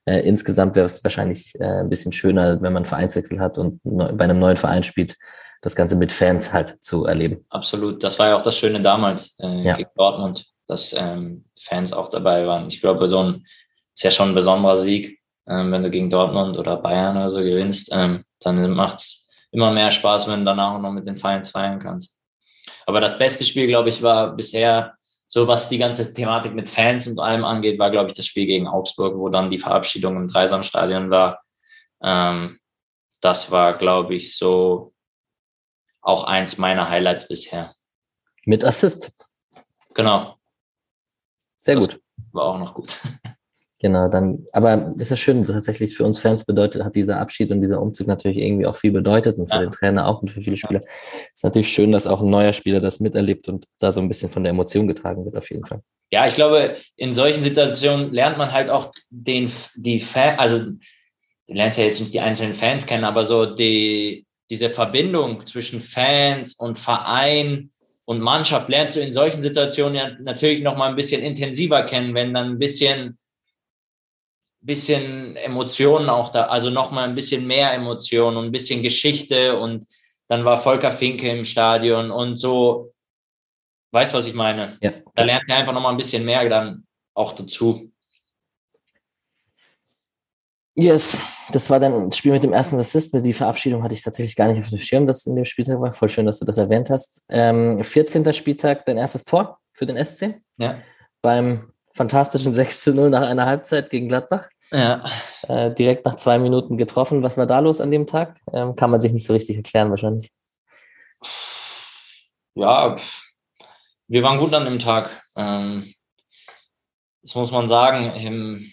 Äh, insgesamt wäre es wahrscheinlich äh, ein bisschen schöner, wenn man Vereinswechsel hat und neu, bei einem neuen Verein spielt, das Ganze mit Fans halt zu erleben. Absolut. Das war ja auch das Schöne damals äh, ja. gegen Dortmund, dass ähm, Fans auch dabei waren. Ich glaube, so ein ist ja schon ein besonderer Sieg, ähm, wenn du gegen Dortmund oder Bayern oder so gewinnst. Ähm, dann macht's immer mehr Spaß, wenn du danach auch noch mit den Fans feiern kannst. Aber das beste Spiel, glaube ich, war bisher, so was die ganze Thematik mit Fans und allem angeht, war, glaube ich, das Spiel gegen Augsburg, wo dann die Verabschiedung im Dreisamstadion war. Ähm, das war, glaube ich, so auch eins meiner Highlights bisher. Mit Assist. Genau. Sehr das gut. War auch noch gut. Genau, dann, aber ist ja schön, tatsächlich für uns Fans bedeutet, hat dieser Abschied und dieser Umzug natürlich irgendwie auch viel bedeutet und für ja. den Trainer auch und für viele Spieler. Ja. Ist natürlich schön, dass auch ein neuer Spieler das miterlebt und da so ein bisschen von der Emotion getragen wird, auf jeden Fall. Ja, ich glaube, in solchen Situationen lernt man halt auch den, die Fan, also, du lernst ja jetzt nicht die einzelnen Fans kennen, aber so die, diese Verbindung zwischen Fans und Verein und Mannschaft lernst du in solchen Situationen ja natürlich noch mal ein bisschen intensiver kennen, wenn dann ein bisschen bisschen Emotionen auch da, also nochmal ein bisschen mehr Emotionen und ein bisschen Geschichte und dann war Volker Finke im Stadion und so, weißt was ich meine? Ja. Da lernt er einfach nochmal ein bisschen mehr dann auch dazu. Yes, das war dann das Spiel mit dem ersten Assist. Die Verabschiedung hatte ich tatsächlich gar nicht auf dem Schirm, dass in dem Spieltag war. Voll schön, dass du das erwähnt hast. Ähm, 14. Spieltag, dein erstes Tor für den SC. Ja. Beim fantastischen 6 zu 0 nach einer Halbzeit gegen Gladbach. Ja. Äh, direkt nach zwei Minuten getroffen. Was war da los an dem Tag? Ähm, kann man sich nicht so richtig erklären, wahrscheinlich. Ja, wir waren gut an dem Tag. Ähm, das muss man sagen. Ähm,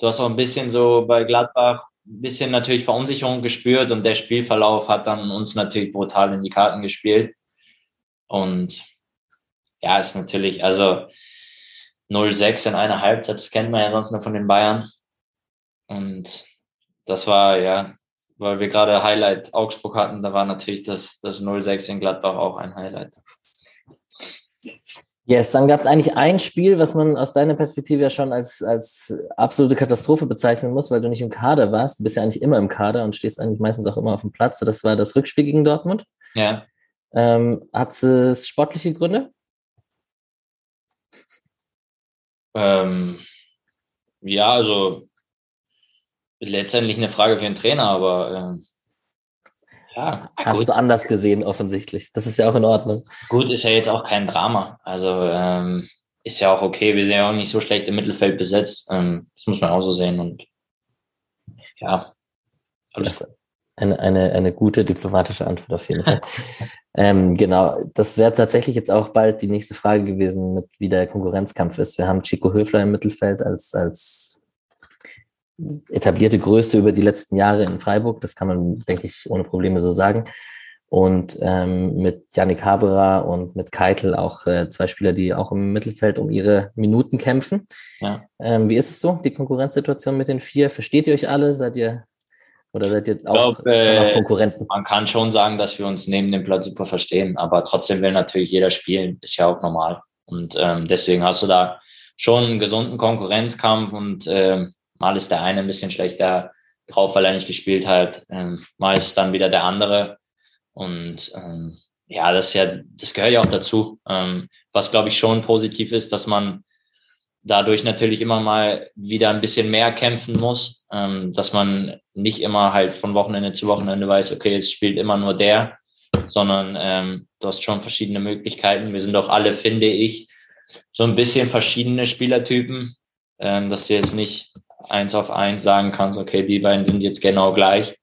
du hast auch ein bisschen so bei Gladbach ein bisschen natürlich Verunsicherung gespürt und der Spielverlauf hat dann uns natürlich brutal in die Karten gespielt. Und ja, ist natürlich, also 0-6 in einer Halbzeit, das kennt man ja sonst nur von den Bayern. Und das war, ja, weil wir gerade Highlight Augsburg hatten, da war natürlich das, das 0-6 in Gladbach auch ein Highlight. Yes, dann gab es eigentlich ein Spiel, was man aus deiner Perspektive ja schon als, als absolute Katastrophe bezeichnen muss, weil du nicht im Kader warst. Du bist ja eigentlich immer im Kader und stehst eigentlich meistens auch immer auf dem Platz. Das war das Rückspiel gegen Dortmund. Ja. Ähm, hat es sportliche Gründe? Ähm, ja, also letztendlich eine Frage für den Trainer, aber äh, ja. Hast gut. du anders gesehen, offensichtlich. Das ist ja auch in Ordnung. Gut, ist ja jetzt auch kein Drama. Also ähm, ist ja auch okay. Wir sind ja auch nicht so schlecht im Mittelfeld besetzt. Ähm, das muss man auch so sehen. Und ja, alles. Eine, eine, eine gute diplomatische Antwort auf jeden Fall. ähm, genau, das wäre tatsächlich jetzt auch bald die nächste Frage gewesen, mit wie der Konkurrenzkampf ist. Wir haben Chico Höfler im Mittelfeld als, als etablierte Größe über die letzten Jahre in Freiburg. Das kann man, denke ich, ohne Probleme so sagen. Und ähm, mit Yannick Haberer und mit Keitel auch äh, zwei Spieler, die auch im Mittelfeld um ihre Minuten kämpfen. Ja. Ähm, wie ist es so, die Konkurrenzsituation mit den vier? Versteht ihr euch alle? Seid ihr oder seid ihr auch, glaub, äh, Konkurrenten? Man kann schon sagen, dass wir uns neben dem Platz super verstehen, aber trotzdem will natürlich jeder spielen, ist ja auch normal. Und ähm, deswegen hast du da schon einen gesunden Konkurrenzkampf und ähm, Mal ist der eine ein bisschen schlechter drauf, weil er nicht gespielt hat. Ähm, mal ist dann wieder der andere. Und ähm, ja, das ist ja, das gehört ja auch dazu. Ähm, was glaube ich schon positiv ist, dass man dadurch natürlich immer mal wieder ein bisschen mehr kämpfen muss, ähm, dass man nicht immer halt von Wochenende zu Wochenende weiß, okay, es spielt immer nur der, sondern ähm, du hast schon verschiedene Möglichkeiten. Wir sind doch alle, finde ich, so ein bisschen verschiedene Spielertypen, ähm, dass du jetzt nicht eins auf eins sagen kannst, okay, die beiden sind jetzt genau gleich.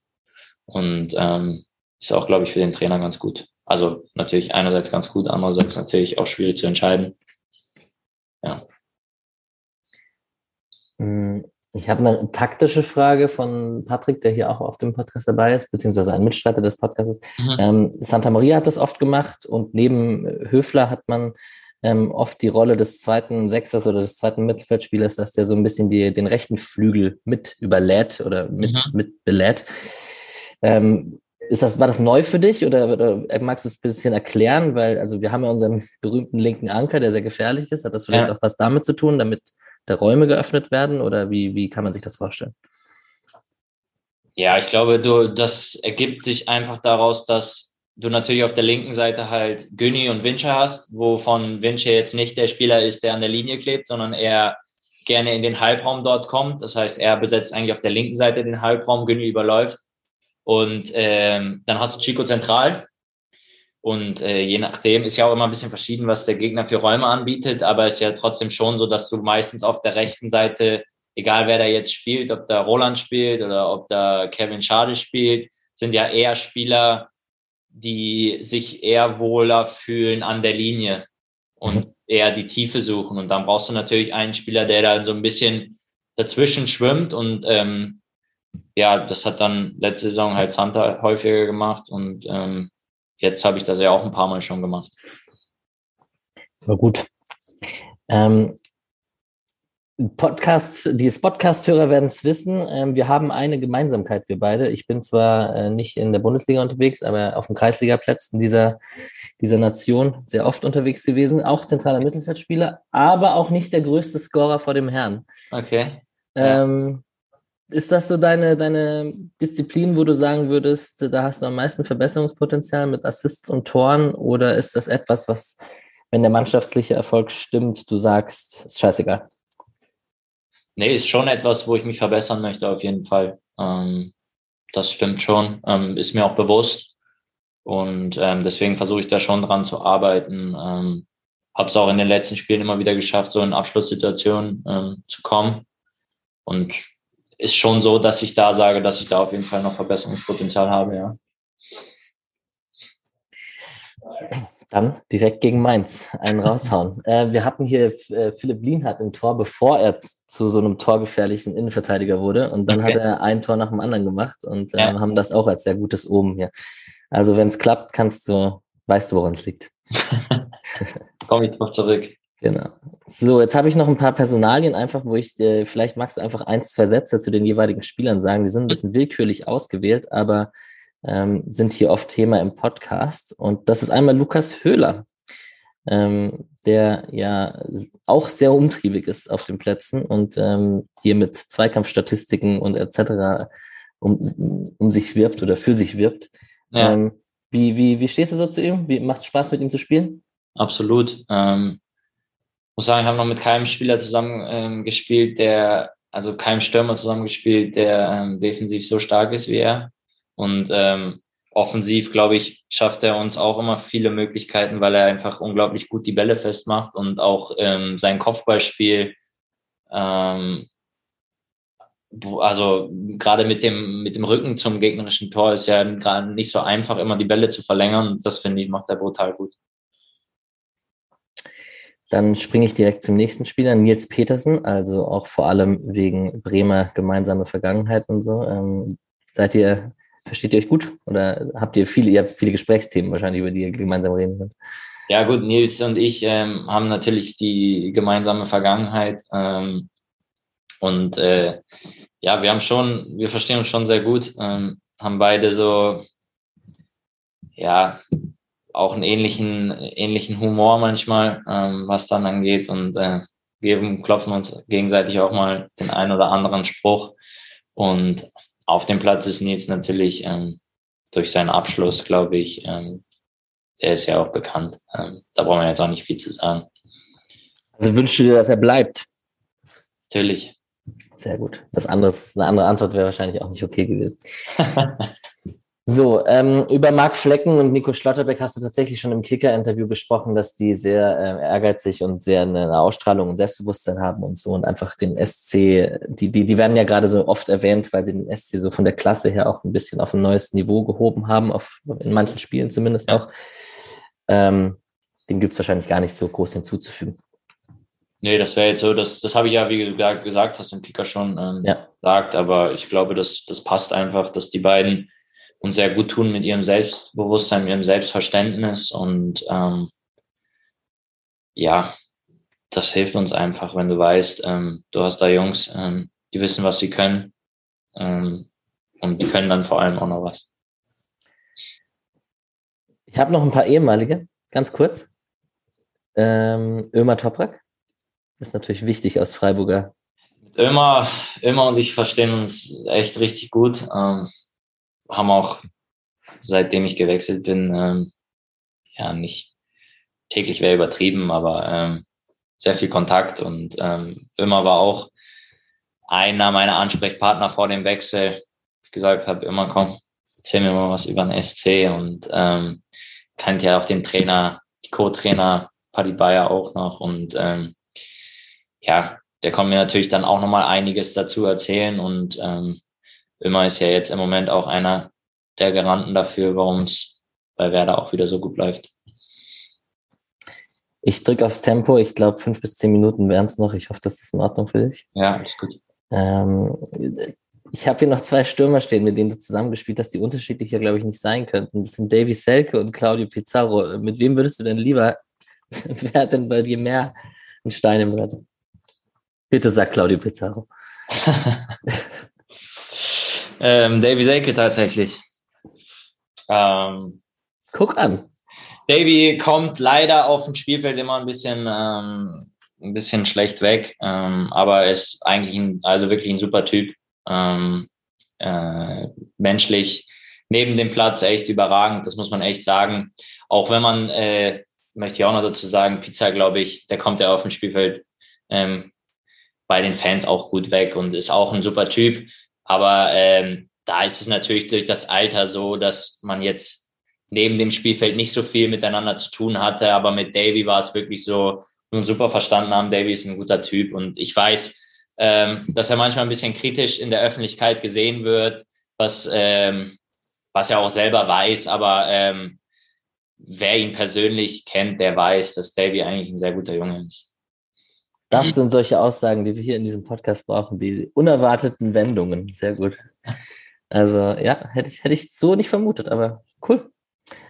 Und ähm, ist auch, glaube ich, für den Trainer ganz gut. Also natürlich einerseits ganz gut, andererseits natürlich auch schwierig zu entscheiden. Ja. Hm, ich habe eine taktische Frage von Patrick, der hier auch auf dem Podcast dabei ist, beziehungsweise ein Mitstreiter des Podcasts. Mhm. Ähm, Santa Maria hat das oft gemacht und neben Höfler hat man ähm, oft die Rolle des zweiten Sechsers oder des zweiten Mittelfeldspielers, dass der so ein bisschen die, den rechten Flügel mit überlädt oder mit, mhm. mit belädt. Ähm, ist das, war das neu für dich oder, oder magst du es ein bisschen erklären? Weil, also wir haben ja unseren berühmten linken Anker, der sehr gefährlich ist. Hat das vielleicht ja. auch was damit zu tun, damit da Räume geöffnet werden oder wie, wie kann man sich das vorstellen? Ja, ich glaube, du, das ergibt sich einfach daraus, dass du natürlich auf der linken Seite halt Günni und Wincher hast, wovon Wincher jetzt nicht der Spieler ist, der an der Linie klebt, sondern er gerne in den Halbraum dort kommt. Das heißt, er besetzt eigentlich auf der linken Seite den Halbraum, Günni überläuft. Und ähm, dann hast du Chico zentral. Und äh, je nachdem ist ja auch immer ein bisschen verschieden, was der Gegner für Räume anbietet, aber es ist ja trotzdem schon so, dass du meistens auf der rechten Seite, egal wer da jetzt spielt, ob da Roland spielt oder ob da Kevin Schade spielt, sind ja eher Spieler, die sich eher wohler fühlen an der Linie und mhm. eher die Tiefe suchen. Und dann brauchst du natürlich einen Spieler, der da so ein bisschen dazwischen schwimmt. Und ähm, ja, das hat dann letzte Saison halt Santa häufiger gemacht und ähm, jetzt habe ich das ja auch ein paar Mal schon gemacht. So gut. Ähm, Podcast, die Podcast-Hörer werden es wissen. Ähm, wir haben eine Gemeinsamkeit, wir beide. Ich bin zwar äh, nicht in der Bundesliga unterwegs, aber auf den Kreisligaplätzen dieser, dieser Nation sehr oft unterwegs gewesen. Auch zentraler Mittelfeldspieler, aber auch nicht der größte Scorer vor dem Herrn. Okay. Ähm, ist das so deine, deine Disziplin, wo du sagen würdest, da hast du am meisten Verbesserungspotenzial mit Assists und Toren? Oder ist das etwas, was, wenn der mannschaftliche Erfolg stimmt, du sagst, ist scheißegal? Nee, ist schon etwas, wo ich mich verbessern möchte, auf jeden Fall. Ähm, das stimmt schon, ähm, ist mir auch bewusst. Und ähm, deswegen versuche ich da schon dran zu arbeiten. Ähm, Habe es auch in den letzten Spielen immer wieder geschafft, so in Abschlusssituationen ähm, zu kommen. Und ist schon so, dass ich da sage, dass ich da auf jeden Fall noch Verbesserungspotenzial habe, ja. Dann direkt gegen Mainz einen raushauen. äh, wir hatten hier äh, Philipp Lienhardt im Tor, bevor er zu so einem torgefährlichen Innenverteidiger wurde. Und dann okay. hat er ein Tor nach dem anderen gemacht und äh, ja. haben das auch als sehr gutes Oben hier. Also wenn es klappt, kannst du, weißt du, woran es liegt. Komme ich drauf zurück. Genau. So, jetzt habe ich noch ein paar Personalien einfach, wo ich, äh, vielleicht magst du einfach eins, zwei Sätze zu den jeweiligen Spielern sagen. Die sind ein bisschen willkürlich ausgewählt, aber ähm, sind hier oft Thema im Podcast. Und das ist einmal Lukas Höhler, ähm, der ja auch sehr umtriebig ist auf den Plätzen und ähm, hier mit Zweikampfstatistiken und etc. Um, um sich wirbt oder für sich wirbt. Ja. Ähm, wie, wie, wie stehst du so zu ihm? Wie macht es Spaß, mit ihm zu spielen? Absolut. Ähm, muss sagen, ich habe noch mit keinem Spieler zusammen ähm, gespielt, der, also keinem Stürmer zusammen gespielt, der ähm, defensiv so stark ist wie er. Und ähm, offensiv, glaube ich, schafft er uns auch immer viele Möglichkeiten, weil er einfach unglaublich gut die Bälle festmacht und auch ähm, sein Kopfballspiel, ähm, also gerade mit dem, mit dem Rücken zum gegnerischen Tor ist ja gerade nicht so einfach, immer die Bälle zu verlängern. Das finde ich, macht er brutal gut. Dann springe ich direkt zum nächsten Spieler, Nils Petersen, also auch vor allem wegen Bremer gemeinsame Vergangenheit und so. Ähm, seid ihr Versteht ihr euch gut? Oder habt ihr viele, ihr habt viele Gesprächsthemen wahrscheinlich, über die ihr gemeinsam reden könnt? Ja, gut, Nils und ich ähm, haben natürlich die gemeinsame Vergangenheit. Ähm, und äh, ja, wir haben schon, wir verstehen uns schon sehr gut, ähm, haben beide so, ja, auch einen ähnlichen, ähnlichen Humor manchmal, ähm, was dann angeht und äh, geben, klopfen uns gegenseitig auch mal den einen oder anderen Spruch. Und auf dem Platz ist Nils natürlich ähm, durch seinen Abschluss, glaube ich, ähm, der ist ja auch bekannt. Ähm, da brauchen wir jetzt auch nicht viel zu sagen. Also wünschst du dir, dass er bleibt? Natürlich. Sehr gut. Das andere, eine andere Antwort wäre wahrscheinlich auch nicht okay gewesen. So, ähm, über Marc Flecken und Nico Schlotterbeck hast du tatsächlich schon im Kicker-Interview gesprochen, dass die sehr äh, ehrgeizig und sehr eine Ausstrahlung und Selbstbewusstsein haben und so und einfach den SC, die, die, die werden ja gerade so oft erwähnt, weil sie den SC so von der Klasse her auch ein bisschen auf ein neues Niveau gehoben haben, auf, in manchen Spielen zumindest auch. Ähm, dem gibt es wahrscheinlich gar nicht so groß hinzuzufügen. Nee, das wäre jetzt so, das, das habe ich ja, wie gesagt, gesagt, hast im Kicker schon ähm, ja. gesagt, aber ich glaube, das, das passt einfach, dass die beiden und sehr gut tun mit ihrem Selbstbewusstsein, mit ihrem Selbstverständnis und ähm, ja, das hilft uns einfach, wenn du weißt, ähm, du hast da Jungs, ähm, die wissen, was sie können ähm, und die können dann vor allem auch noch was. Ich habe noch ein paar ehemalige, ganz kurz. Ähm, Ömer Toprak ist natürlich wichtig aus Freiburger. Ömer, Ömer und ich verstehen uns echt richtig gut. Ähm, haben auch, seitdem ich gewechselt bin, ähm, ja, nicht täglich wäre übertrieben, aber ähm, sehr viel Kontakt und ähm, immer war auch einer meiner Ansprechpartner vor dem Wechsel. Ich gesagt habe, immer komm, erzähl mir mal was über den SC und ähm, kennt ja auch den Trainer, Co-Trainer Paddy Bayer auch noch und ähm, ja, der kann mir natürlich dann auch nochmal einiges dazu erzählen und ähm, Immer ist ja jetzt im Moment auch einer der Garanten dafür, warum es bei Werder auch wieder so gut läuft. Ich drücke aufs Tempo. Ich glaube, fünf bis zehn Minuten wären es noch. Ich hoffe, das ist in Ordnung für dich. Ja, alles gut. Ähm, ich habe hier noch zwei Stürmer stehen, mit denen du zusammengespielt hast, die unterschiedlicher, glaube ich, nicht sein könnten. Das sind Davy Selke und Claudio Pizarro. Mit wem würdest du denn lieber, wer hat denn bei dir mehr einen Stein im Brett? Bitte sag Claudio Pizarro. Ähm, Davy Selke tatsächlich. Ähm, Guck an. Davy kommt leider auf dem Spielfeld immer ein bisschen, ähm, ein bisschen schlecht weg, ähm, aber ist eigentlich ein, also wirklich ein super Typ. Ähm, äh, menschlich neben dem Platz echt überragend, das muss man echt sagen. Auch wenn man, äh, möchte ich auch noch dazu sagen, Pizza, glaube ich, der kommt ja auf dem Spielfeld ähm, bei den Fans auch gut weg und ist auch ein super Typ. Aber ähm, da ist es natürlich durch das Alter so, dass man jetzt neben dem Spielfeld nicht so viel miteinander zu tun hatte. Aber mit Davy war es wirklich so, nun super verstanden haben, Davy ist ein guter Typ. Und ich weiß, ähm, dass er manchmal ein bisschen kritisch in der Öffentlichkeit gesehen wird, was, ähm, was er auch selber weiß. Aber ähm, wer ihn persönlich kennt, der weiß, dass Davy eigentlich ein sehr guter Junge ist. Das sind solche Aussagen, die wir hier in diesem Podcast brauchen, die unerwarteten Wendungen. Sehr gut. Also ja, hätte ich, hätte ich so nicht vermutet, aber cool.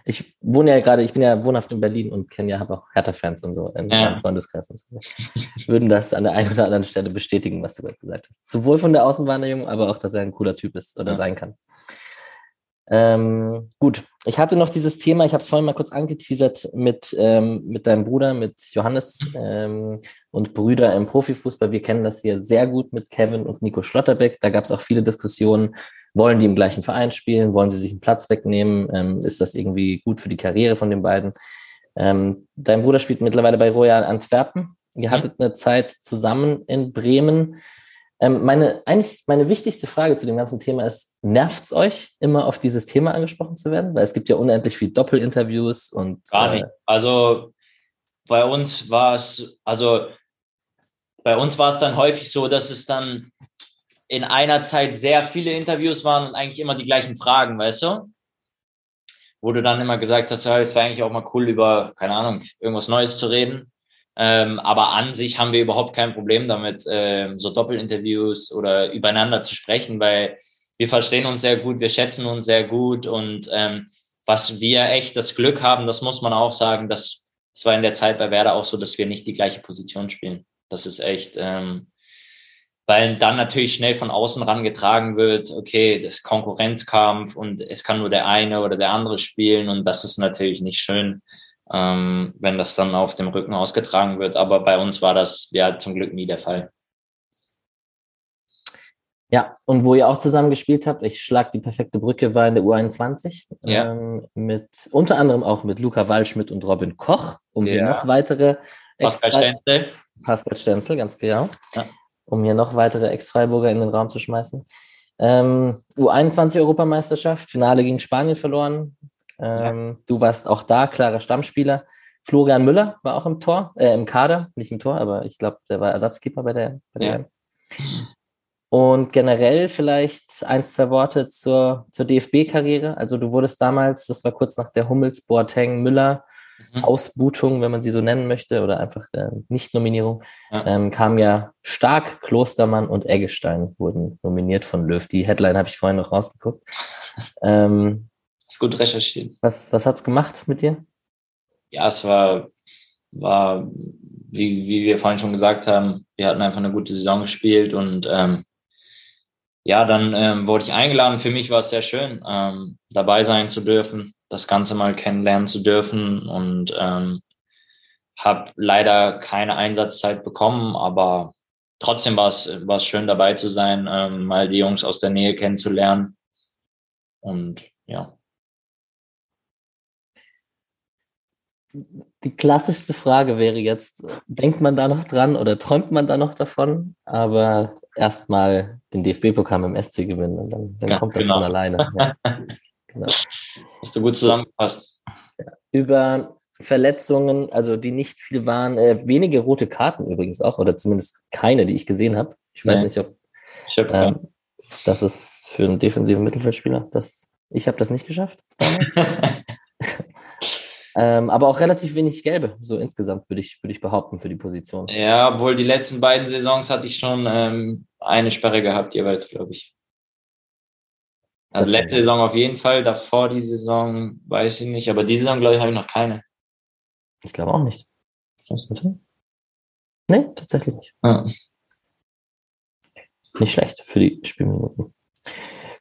Ich wohne ja gerade, ich bin ja wohnhaft in Berlin und kenne ja, habe auch Hertha-Fans und so in ja. meinem Freundeskreis und so. Würden das an der einen oder anderen Stelle bestätigen, was du gerade gesagt hast. Sowohl von der Außenwahrnehmung, aber auch, dass er ein cooler Typ ist oder ja. sein kann. Ähm, gut, ich hatte noch dieses Thema, ich habe es vorhin mal kurz angeteasert mit, ähm, mit deinem Bruder, mit Johannes ähm, und Brüder im Profifußball. Wir kennen das hier sehr gut mit Kevin und Nico Schlotterbeck. Da gab es auch viele Diskussionen. Wollen die im gleichen Verein spielen? Wollen sie sich einen Platz wegnehmen? Ähm, ist das irgendwie gut für die Karriere von den beiden? Ähm, dein Bruder spielt mittlerweile bei Royal Antwerpen. Ihr mhm. hattet eine Zeit zusammen in Bremen. Ähm, meine, eigentlich meine wichtigste Frage zu dem ganzen Thema ist, nervt es euch, immer auf dieses Thema angesprochen zu werden? Weil es gibt ja unendlich viel Doppelinterviews und. Gar nicht. Äh, also bei uns war es, also bei uns war es dann häufig so, dass es dann in einer Zeit sehr viele Interviews waren und eigentlich immer die gleichen Fragen, weißt du? Wo du dann immer gesagt hast, ja, es wäre eigentlich auch mal cool, über, keine Ahnung, irgendwas Neues zu reden. Ähm, aber an sich haben wir überhaupt kein Problem damit, ähm, so Doppelinterviews oder übereinander zu sprechen, weil wir verstehen uns sehr gut, wir schätzen uns sehr gut und ähm, was wir echt das Glück haben, das muss man auch sagen, dass es war in der Zeit bei Werder auch so, dass wir nicht die gleiche Position spielen. Das ist echt, ähm, weil dann natürlich schnell von außen rangetragen wird, okay, das Konkurrenzkampf und es kann nur der eine oder der andere spielen und das ist natürlich nicht schön ähm, wenn das dann auf dem Rücken ausgetragen wird. Aber bei uns war das ja zum Glück nie der Fall. Ja, und wo ihr auch zusammen gespielt habt, ich schlag die perfekte Brücke, war in der U21 ja. ähm, mit unter anderem auch mit Luca Waldschmidt und Robin Koch, um ja. noch weitere Pascal Stenzel. Pascal Stenzel, ganz genau. Ja. um hier noch weitere Ex-Freiburger in den Raum zu schmeißen. Ähm, U21-Europameisterschaft, Finale gegen Spanien verloren. Ähm, ja. Du warst auch da, klarer Stammspieler. Florian Müller war auch im Tor, äh, im Kader, nicht im Tor, aber ich glaube, der war Ersatzkeeper bei der, bei der ja. Und generell vielleicht ein, zwei Worte zur, zur DFB-Karriere. Also du wurdest damals, das war kurz nach der Hummels, Boateng, Müller, mhm. Ausbutung, wenn man sie so nennen möchte, oder einfach der Nicht-Nominierung, ja. ähm, kam ja Stark, Klostermann und Eggestein wurden nominiert von Löw. Die Headline habe ich vorhin noch rausgeguckt. Ähm, ist gut recherchiert. Was, was hat's gemacht mit dir? Ja, es war, war wie, wie wir vorhin schon gesagt haben, wir hatten einfach eine gute Saison gespielt und ähm, ja, dann ähm, wurde ich eingeladen. Für mich war es sehr schön, ähm, dabei sein zu dürfen, das Ganze mal kennenlernen zu dürfen und ähm, habe leider keine Einsatzzeit bekommen, aber trotzdem war es war es schön dabei zu sein, ähm, mal die Jungs aus der Nähe kennenzulernen und ja. Die klassischste Frage wäre jetzt, denkt man da noch dran oder träumt man da noch davon? Aber erstmal den DFB-Pokal im SC gewinnen und dann, dann ja, kommt das genau. von alleine. Ja. Genau. Hast du gut zusammengefasst. Über Verletzungen, also die nicht viel waren, äh, wenige rote Karten übrigens auch, oder zumindest keine, die ich gesehen habe. Ich weiß nee. nicht, ob ich hab ähm, das ist für einen defensiven Mittelfeldspieler. Das, ich habe das nicht geschafft damals. Ähm, aber auch relativ wenig gelbe, so insgesamt würde ich, würde ich behaupten für die Position. Ja, obwohl die letzten beiden Saisons hatte ich schon ähm, eine Sperre gehabt, jeweils, glaube ich. Also letzte Saison auf jeden Fall, davor die Saison weiß ich nicht, aber diese Saison, glaube ich, habe ich noch keine. Ich glaube auch nicht. Nee, tatsächlich nicht. Ja. Nicht schlecht für die Spielminuten.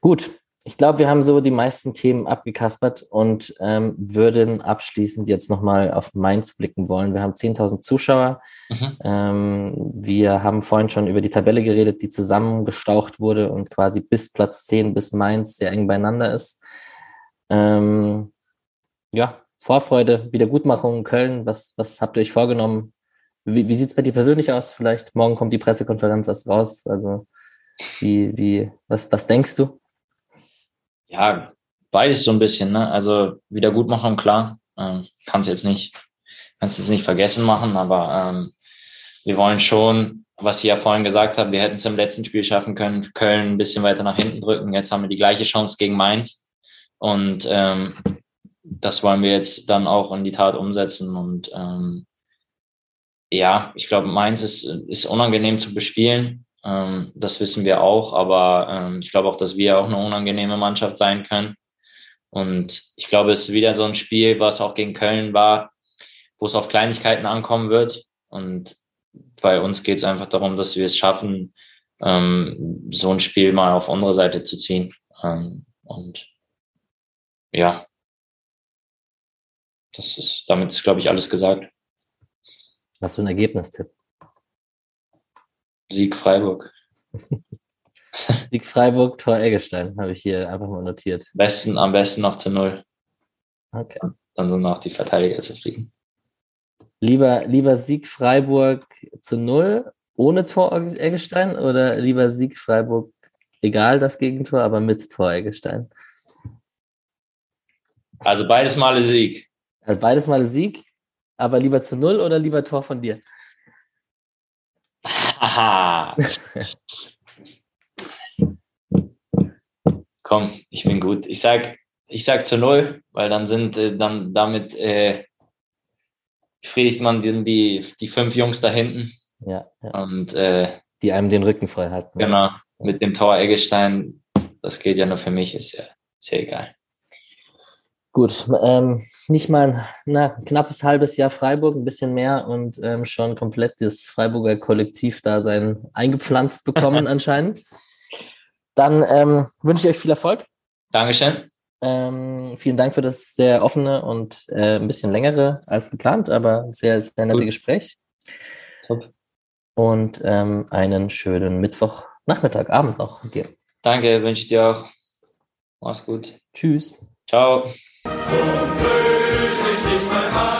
Gut, ich glaube, wir haben so die meisten Themen abgekaspert und ähm, würden abschließend jetzt nochmal auf Mainz blicken wollen. Wir haben 10.000 Zuschauer. Mhm. Ähm, wir haben vorhin schon über die Tabelle geredet, die zusammengestaucht wurde und quasi bis Platz 10 bis Mainz sehr eng beieinander ist. Ähm, ja, Vorfreude, Wiedergutmachung, Köln, was, was habt ihr euch vorgenommen? Wie, wie sieht es bei dir persönlich aus? Vielleicht morgen kommt die Pressekonferenz erst raus. Also wie, wie, was, was denkst du? Ja, beides so ein bisschen, ne? Also Wiedergutmachung, klar, ähm, kannst jetzt nicht, kannst jetzt nicht vergessen machen, aber ähm, wir wollen schon, was ich ja vorhin gesagt habe, wir hätten es im letzten Spiel schaffen können, Köln ein bisschen weiter nach hinten drücken. Jetzt haben wir die gleiche Chance gegen Mainz. Und ähm, das wollen wir jetzt dann auch in die Tat umsetzen. Und ähm, ja, ich glaube, Mainz ist, ist unangenehm zu bespielen. Ähm, das wissen wir auch, aber ähm, ich glaube auch, dass wir auch eine unangenehme Mannschaft sein können. Und ich glaube, es ist wieder so ein Spiel, was auch gegen Köln war, wo es auf Kleinigkeiten ankommen wird. Und bei uns geht es einfach darum, dass wir es schaffen, ähm, so ein Spiel mal auf unsere Seite zu ziehen. Ähm, und ja, das ist, damit ist, glaube ich, alles gesagt. Hast du ein Ergebnistipp? Sieg Freiburg. Sieg Freiburg, Tor Eggestein, habe ich hier einfach mal notiert. Besten, am besten noch zu null. Okay. Dann sind noch die Verteidiger zufrieden. Lieber, lieber Sieg Freiburg zu null ohne Tor Eggestein oder lieber Sieg Freiburg, egal das Gegentor, aber mit Tor Eggestein? Also beides Male Sieg. Also beides Male Sieg, aber lieber zu null oder lieber Tor von dir? Aha. Komm, ich bin gut. Ich sag, ich sag zu null, weil dann sind äh, dann damit äh, befriedigt man die, die, die fünf Jungs da hinten. Ja. ja. Und äh, die einem den Rücken frei halten. Genau. Mit dem Tor Eggestein, das geht ja nur für mich, ist ja, ist ja egal. Gut, ähm, nicht mal ein na, knappes halbes Jahr Freiburg, ein bisschen mehr und ähm, schon komplett das Freiburger Kollektivdasein eingepflanzt bekommen anscheinend. Dann ähm, wünsche ich euch viel Erfolg. Dankeschön. Ähm, vielen Dank für das sehr offene und äh, ein bisschen längere als geplant, aber sehr, sehr nette Gut. Gespräch. Top. Und ähm, einen schönen Mittwochnachmittag, Abend noch dir. Danke, wünsche ich dir auch. Mach's gut. Tschüss. Ciao. So grüß ich dich, mein Mann.